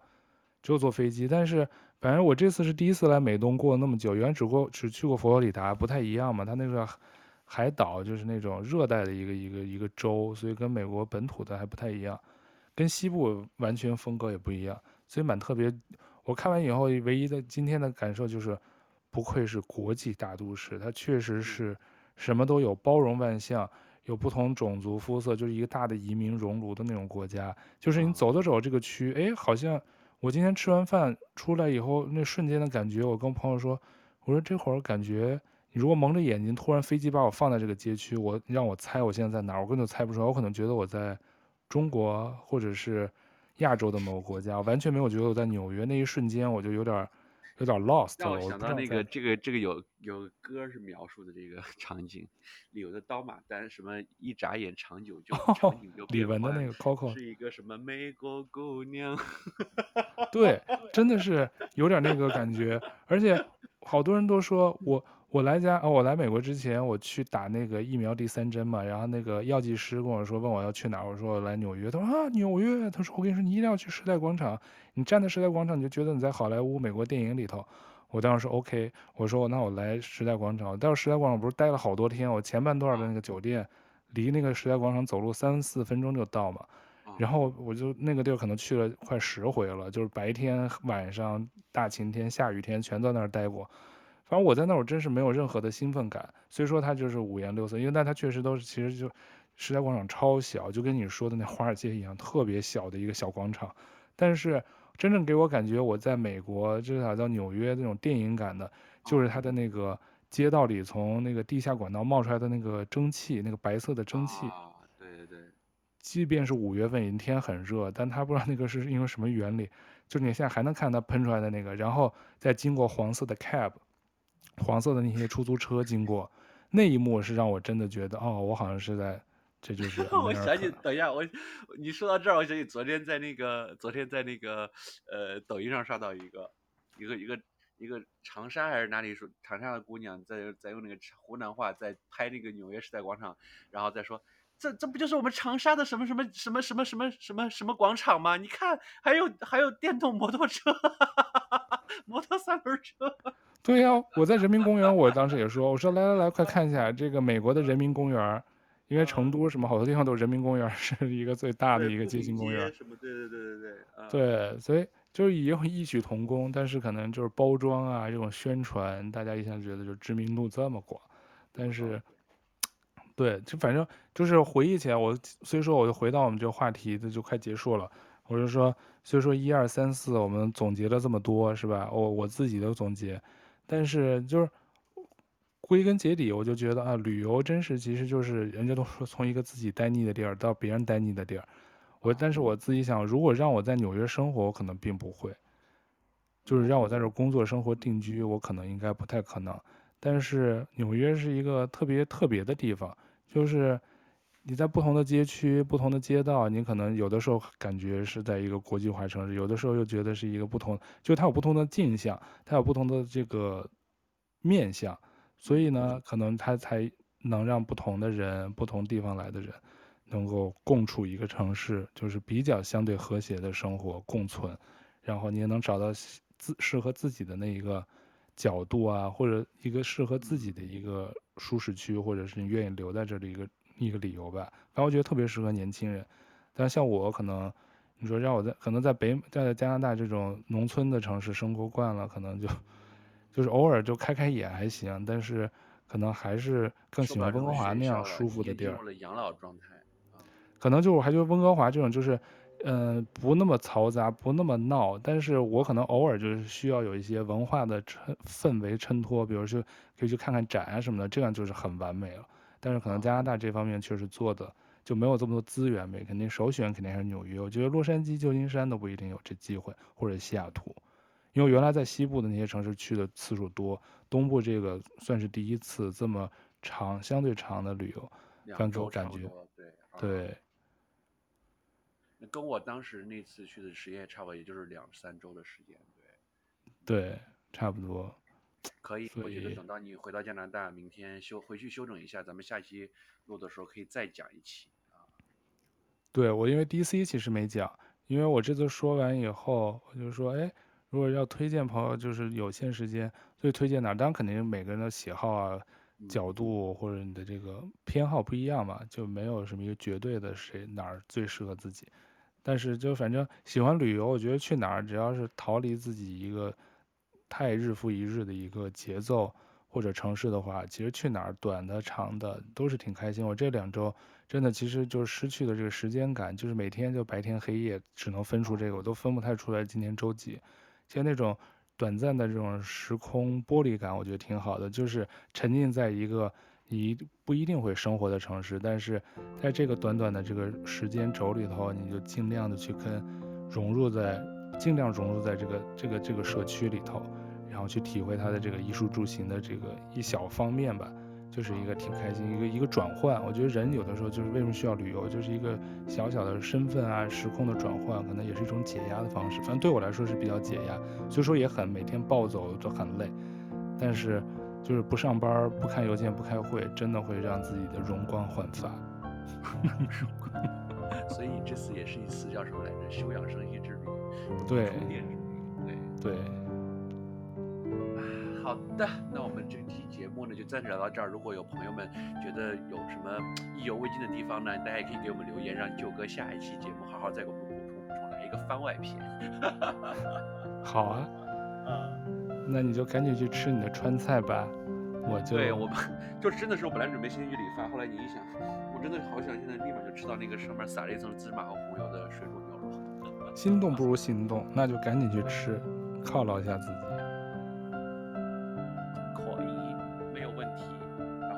A: 只有坐飞机。但是反正我这次是第一次来美东过那么久，原来只过只去过佛罗里达，不太一样嘛。它那个海岛就是那种热带的一个一个一个州，所以跟美国本土的还不太一样，跟西部完全风格也不一样，所以蛮特别。我看完以后，唯一的今天的感受就是，不愧是国际大都市，它确实是什么都有，包容万象，有不同种族肤色，就是一个大的移民熔炉的那种国家。就是你走着走这个区，哎，好像我今天吃完饭出来以后，那瞬间的感觉，我跟朋友说，我说这会儿感觉，你如果蒙着眼睛，突然飞机把我放在这个街区，我让我猜我现在在哪儿，我根本就猜不出来，我可能觉得我在中国或者是。亚洲的某个国家，完全没有觉得我在纽约那一瞬间，我就有点有点 lost。
B: 让我想到那个这个这个有有歌是描述的这个 *laughs* 场景，里有的刀马旦什么一眨眼长久就场景就
A: 李玟的那个 Coco
B: 是一个什么美国姑娘，
A: 对，*laughs* 真的是有点那个感觉，而且好多人都说我。我来家哦，我来美国之前，我去打那个疫苗第三针嘛，然后那个药剂师跟我说，问我要去哪儿，我说我来纽约，他说啊纽约，他说我跟你说，你一定要去时代广场，你站在时代广场，你就觉得你在好莱坞美国电影里头。我当时说 OK，我说那我来时代广场，到时代广场不是待了好多天，我前半段的那个酒店离那个时代广场走路三四分钟就到嘛，然后我就那个地儿可能去了快十回了，就是白天晚上大晴天下雨天全在那儿待过。反正我在那儿，我真是没有任何的兴奋感。所以说它就是五颜六色，因为但它确实都是，其实就时代广场超小，就跟你说的那华尔街一样，特别小的一个小广场。但是真正给我感觉我在美国，至少到纽约那种电影感的，就是它的那个街道里从那个地下管道冒出来的那个蒸汽，那个白色的蒸汽。
B: 啊，对对对。
A: 即便是五月份，已经天很热，但它不知道那个是因为什么原理，就是你现在还能看它喷出来的那个，然后再经过黄色的 cab。黄色的那些出租车经过，那一幕是让我真的觉得，哦，我好像是在，这就是。*laughs*
B: 我想起，等一下，我你说到这儿，我想起昨天在那个，昨天在那个，呃，抖音上刷到一个，一个一个一个长沙还是哪里说，长沙的姑娘在在用那个湖南话在拍那个纽约时代广场，然后再说，这这不就是我们长沙的什么什么什么什么什么什么什么广场吗？你看，还有还有电动摩托车，*laughs* 摩托三轮车。
A: 对呀、啊，我在人民公园，我当时也说，我说来来来，快看一下这个美国的人民公园，因为成都什么好多地方都有人民公园，是一个最大的一个街心公园。
B: 什么？对对对对对。
A: 对，所以就是也有异曲同工，但是可能就是包装啊，这种宣传，大家一下觉得就知名度这么广，但是，*tsk* 对，就反正就是回忆起来，我所以说我就回到我们这个话题，这就快结束了。我就说，所以说一二三四，我们总结了这么多，是吧？我我自己的总结，但是就是归根结底，我就觉得啊，旅游真是其实就是人家都说从一个自己待腻的地儿到别人待腻的地儿。我但是我自己想，如果让我在纽约生活，我可能并不会。就是让我在这工作、生活、定居，我可能应该不太可能。但是纽约是一个特别特别的地方，就是你在不同的街区、不同的街道，你可能有的时候感觉是在一个国际化城市，有的时候又觉得是一个不同，就它有不同的镜像，它有不同的这个面相，所以呢，可能它才能让不同的人、不同地方来的人能够共处一个城市，就是比较相对和谐的生活共存，然后你也能找到。自适合自己的那一个角度啊，或者一个适合自己的一个舒适区，或者是你愿意留在这里一个一个理由吧。反正我觉得特别适合年轻人。但像我可能，你说让我在可能在北在加拿大这种农村的城市生活惯了，可能就就是偶尔就开开眼还行，但是可能还是更喜欢温哥华那样舒服的地儿。
B: 养老状态。
A: 可能就我还觉得温哥华这种就是。嗯、呃，不那么嘈杂，不那么闹，但是我可能偶尔就是需要有一些文化的衬氛围衬托，比如说可以去看看展啊什么的，这样就是很完美了。但是可能加拿大这方面确实做的就没有这么多资源呗，肯定首选肯定还是纽约。我觉得洛杉矶、旧金山都不一定有这机会，或者西雅图，因为原来在西部的那些城市去的次数多，东部这个算是第一次这么长、相对长的旅游，反正给我感觉，对。
B: 跟我当时那次去的时间也差不多，也就是两三周的时间，
A: 对，对，差不多，
B: 可以。我觉得等到你回到加拿大，明天休回去休整一下，咱们下期录的时候可以再讲一期啊。
A: 对，我因为 DC 其实没讲，因为我这次说完以后，我就说，哎，如果要推荐朋友，就是有限时间，最推荐哪儿？当然肯定每个人的喜好啊、角度或者你的这个偏好不一样嘛，就没有什么一个绝对的谁哪儿最适合自己。但是就反正喜欢旅游，我觉得去哪儿只要是逃离自己一个太日复一日的一个节奏或者城市的话，其实去哪儿短的长的都是挺开心。我这两周真的其实就失去了这个时间感，就是每天就白天黑夜只能分出这个，我都分不太出来今天周几。其实那种短暂的这种时空剥离感，我觉得挺好的，就是沉浸在一个。你不一定会生活的城市，但是在这个短短的这个时间轴里头，你就尽量的去跟融入在，尽量融入在这个这个这个社区里头，然后去体会他的这个衣食住行的这个一小方面吧，就是一个挺开心一个一个转换。我觉得人有的时候就是为什么需要旅游，就是一个小小的身份啊时空的转换，可能也是一种解压的方式。反正对我来说是比较解压，所以说也很每天暴走都很累，但是。就是不上班、不看邮件、不开会，真的会让自己的容光焕发。*laughs* *laughs*
B: 所以这次也是一次叫什么来着？休养生息之旅。
A: 对。
B: 对对。好的，那我们这期节目呢就暂时聊到这儿。如果有朋友们觉得有什么意犹未尽的地方呢，大家也可以给我们留言，让舅哥下一期节目好好再给我们补充补充来一个番外篇。
A: 好啊。嗯。那你就赶紧去吃你的川菜吧，我就
B: 对我们就真的是我本来准备先去理发，后来你一想，我真的好想现在立马就吃到那个上面撒了一层芝麻和红油的水煮牛肉。*laughs*
A: 心动不如行动，那就赶紧去吃，犒劳一下自己。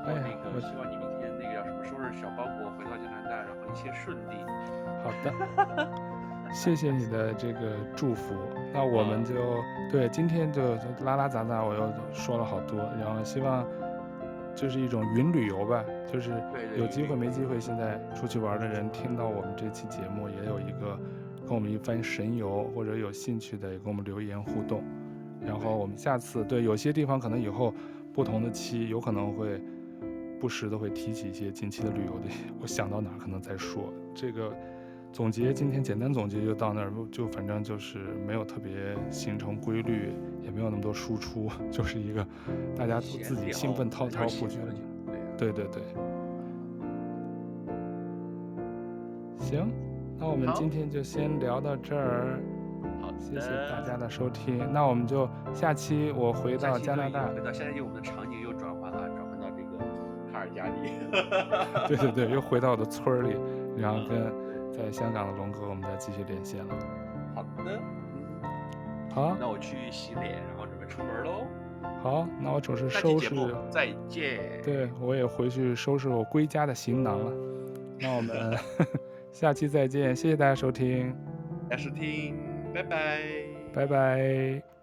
B: 后那个，我希望你明天那个叫什么收拾小包裹回到加拿大，然后一切顺利。
A: 好的。*laughs* 谢谢你的这个祝福，那我们就对今天就拉拉杂杂，我又说了好多，然后希望就是一种云旅游吧，就是有机会没机会，现在出去玩的人听到我们这期节目，也有一个跟我们一番神游，或者有兴趣的也跟我们留言互动，然后我们下次对有些地方可能以后不同的期有可能会不时的会提起一些近期的旅游的，我想到哪儿可能再说这个。总结今天简单总结就到那儿，就反正就是没有特别形成规律，也没有那么多输出，*laughs* 就是一个大家自己兴奋滔滔不绝。对对对。行，那我们今天就先聊到这儿。
B: 好，
A: 谢谢大家的收听。那我们就下期我回到加拿大。
B: 回到下期我们的场景尔尔加里。*laughs*
A: 对对对，又回到我的村里，然后跟在香港的龙哥，我们再继续连线了。
B: 好的，
A: 好，
B: 那我去洗脸，然后准备出门喽。
A: 好，那我准备收拾。
B: 再见。
A: 对，我也回去收拾我归家的行囊了。那我们 *laughs* 下期再见，谢谢大家收听。
B: 大家收听，拜拜。
A: 拜拜。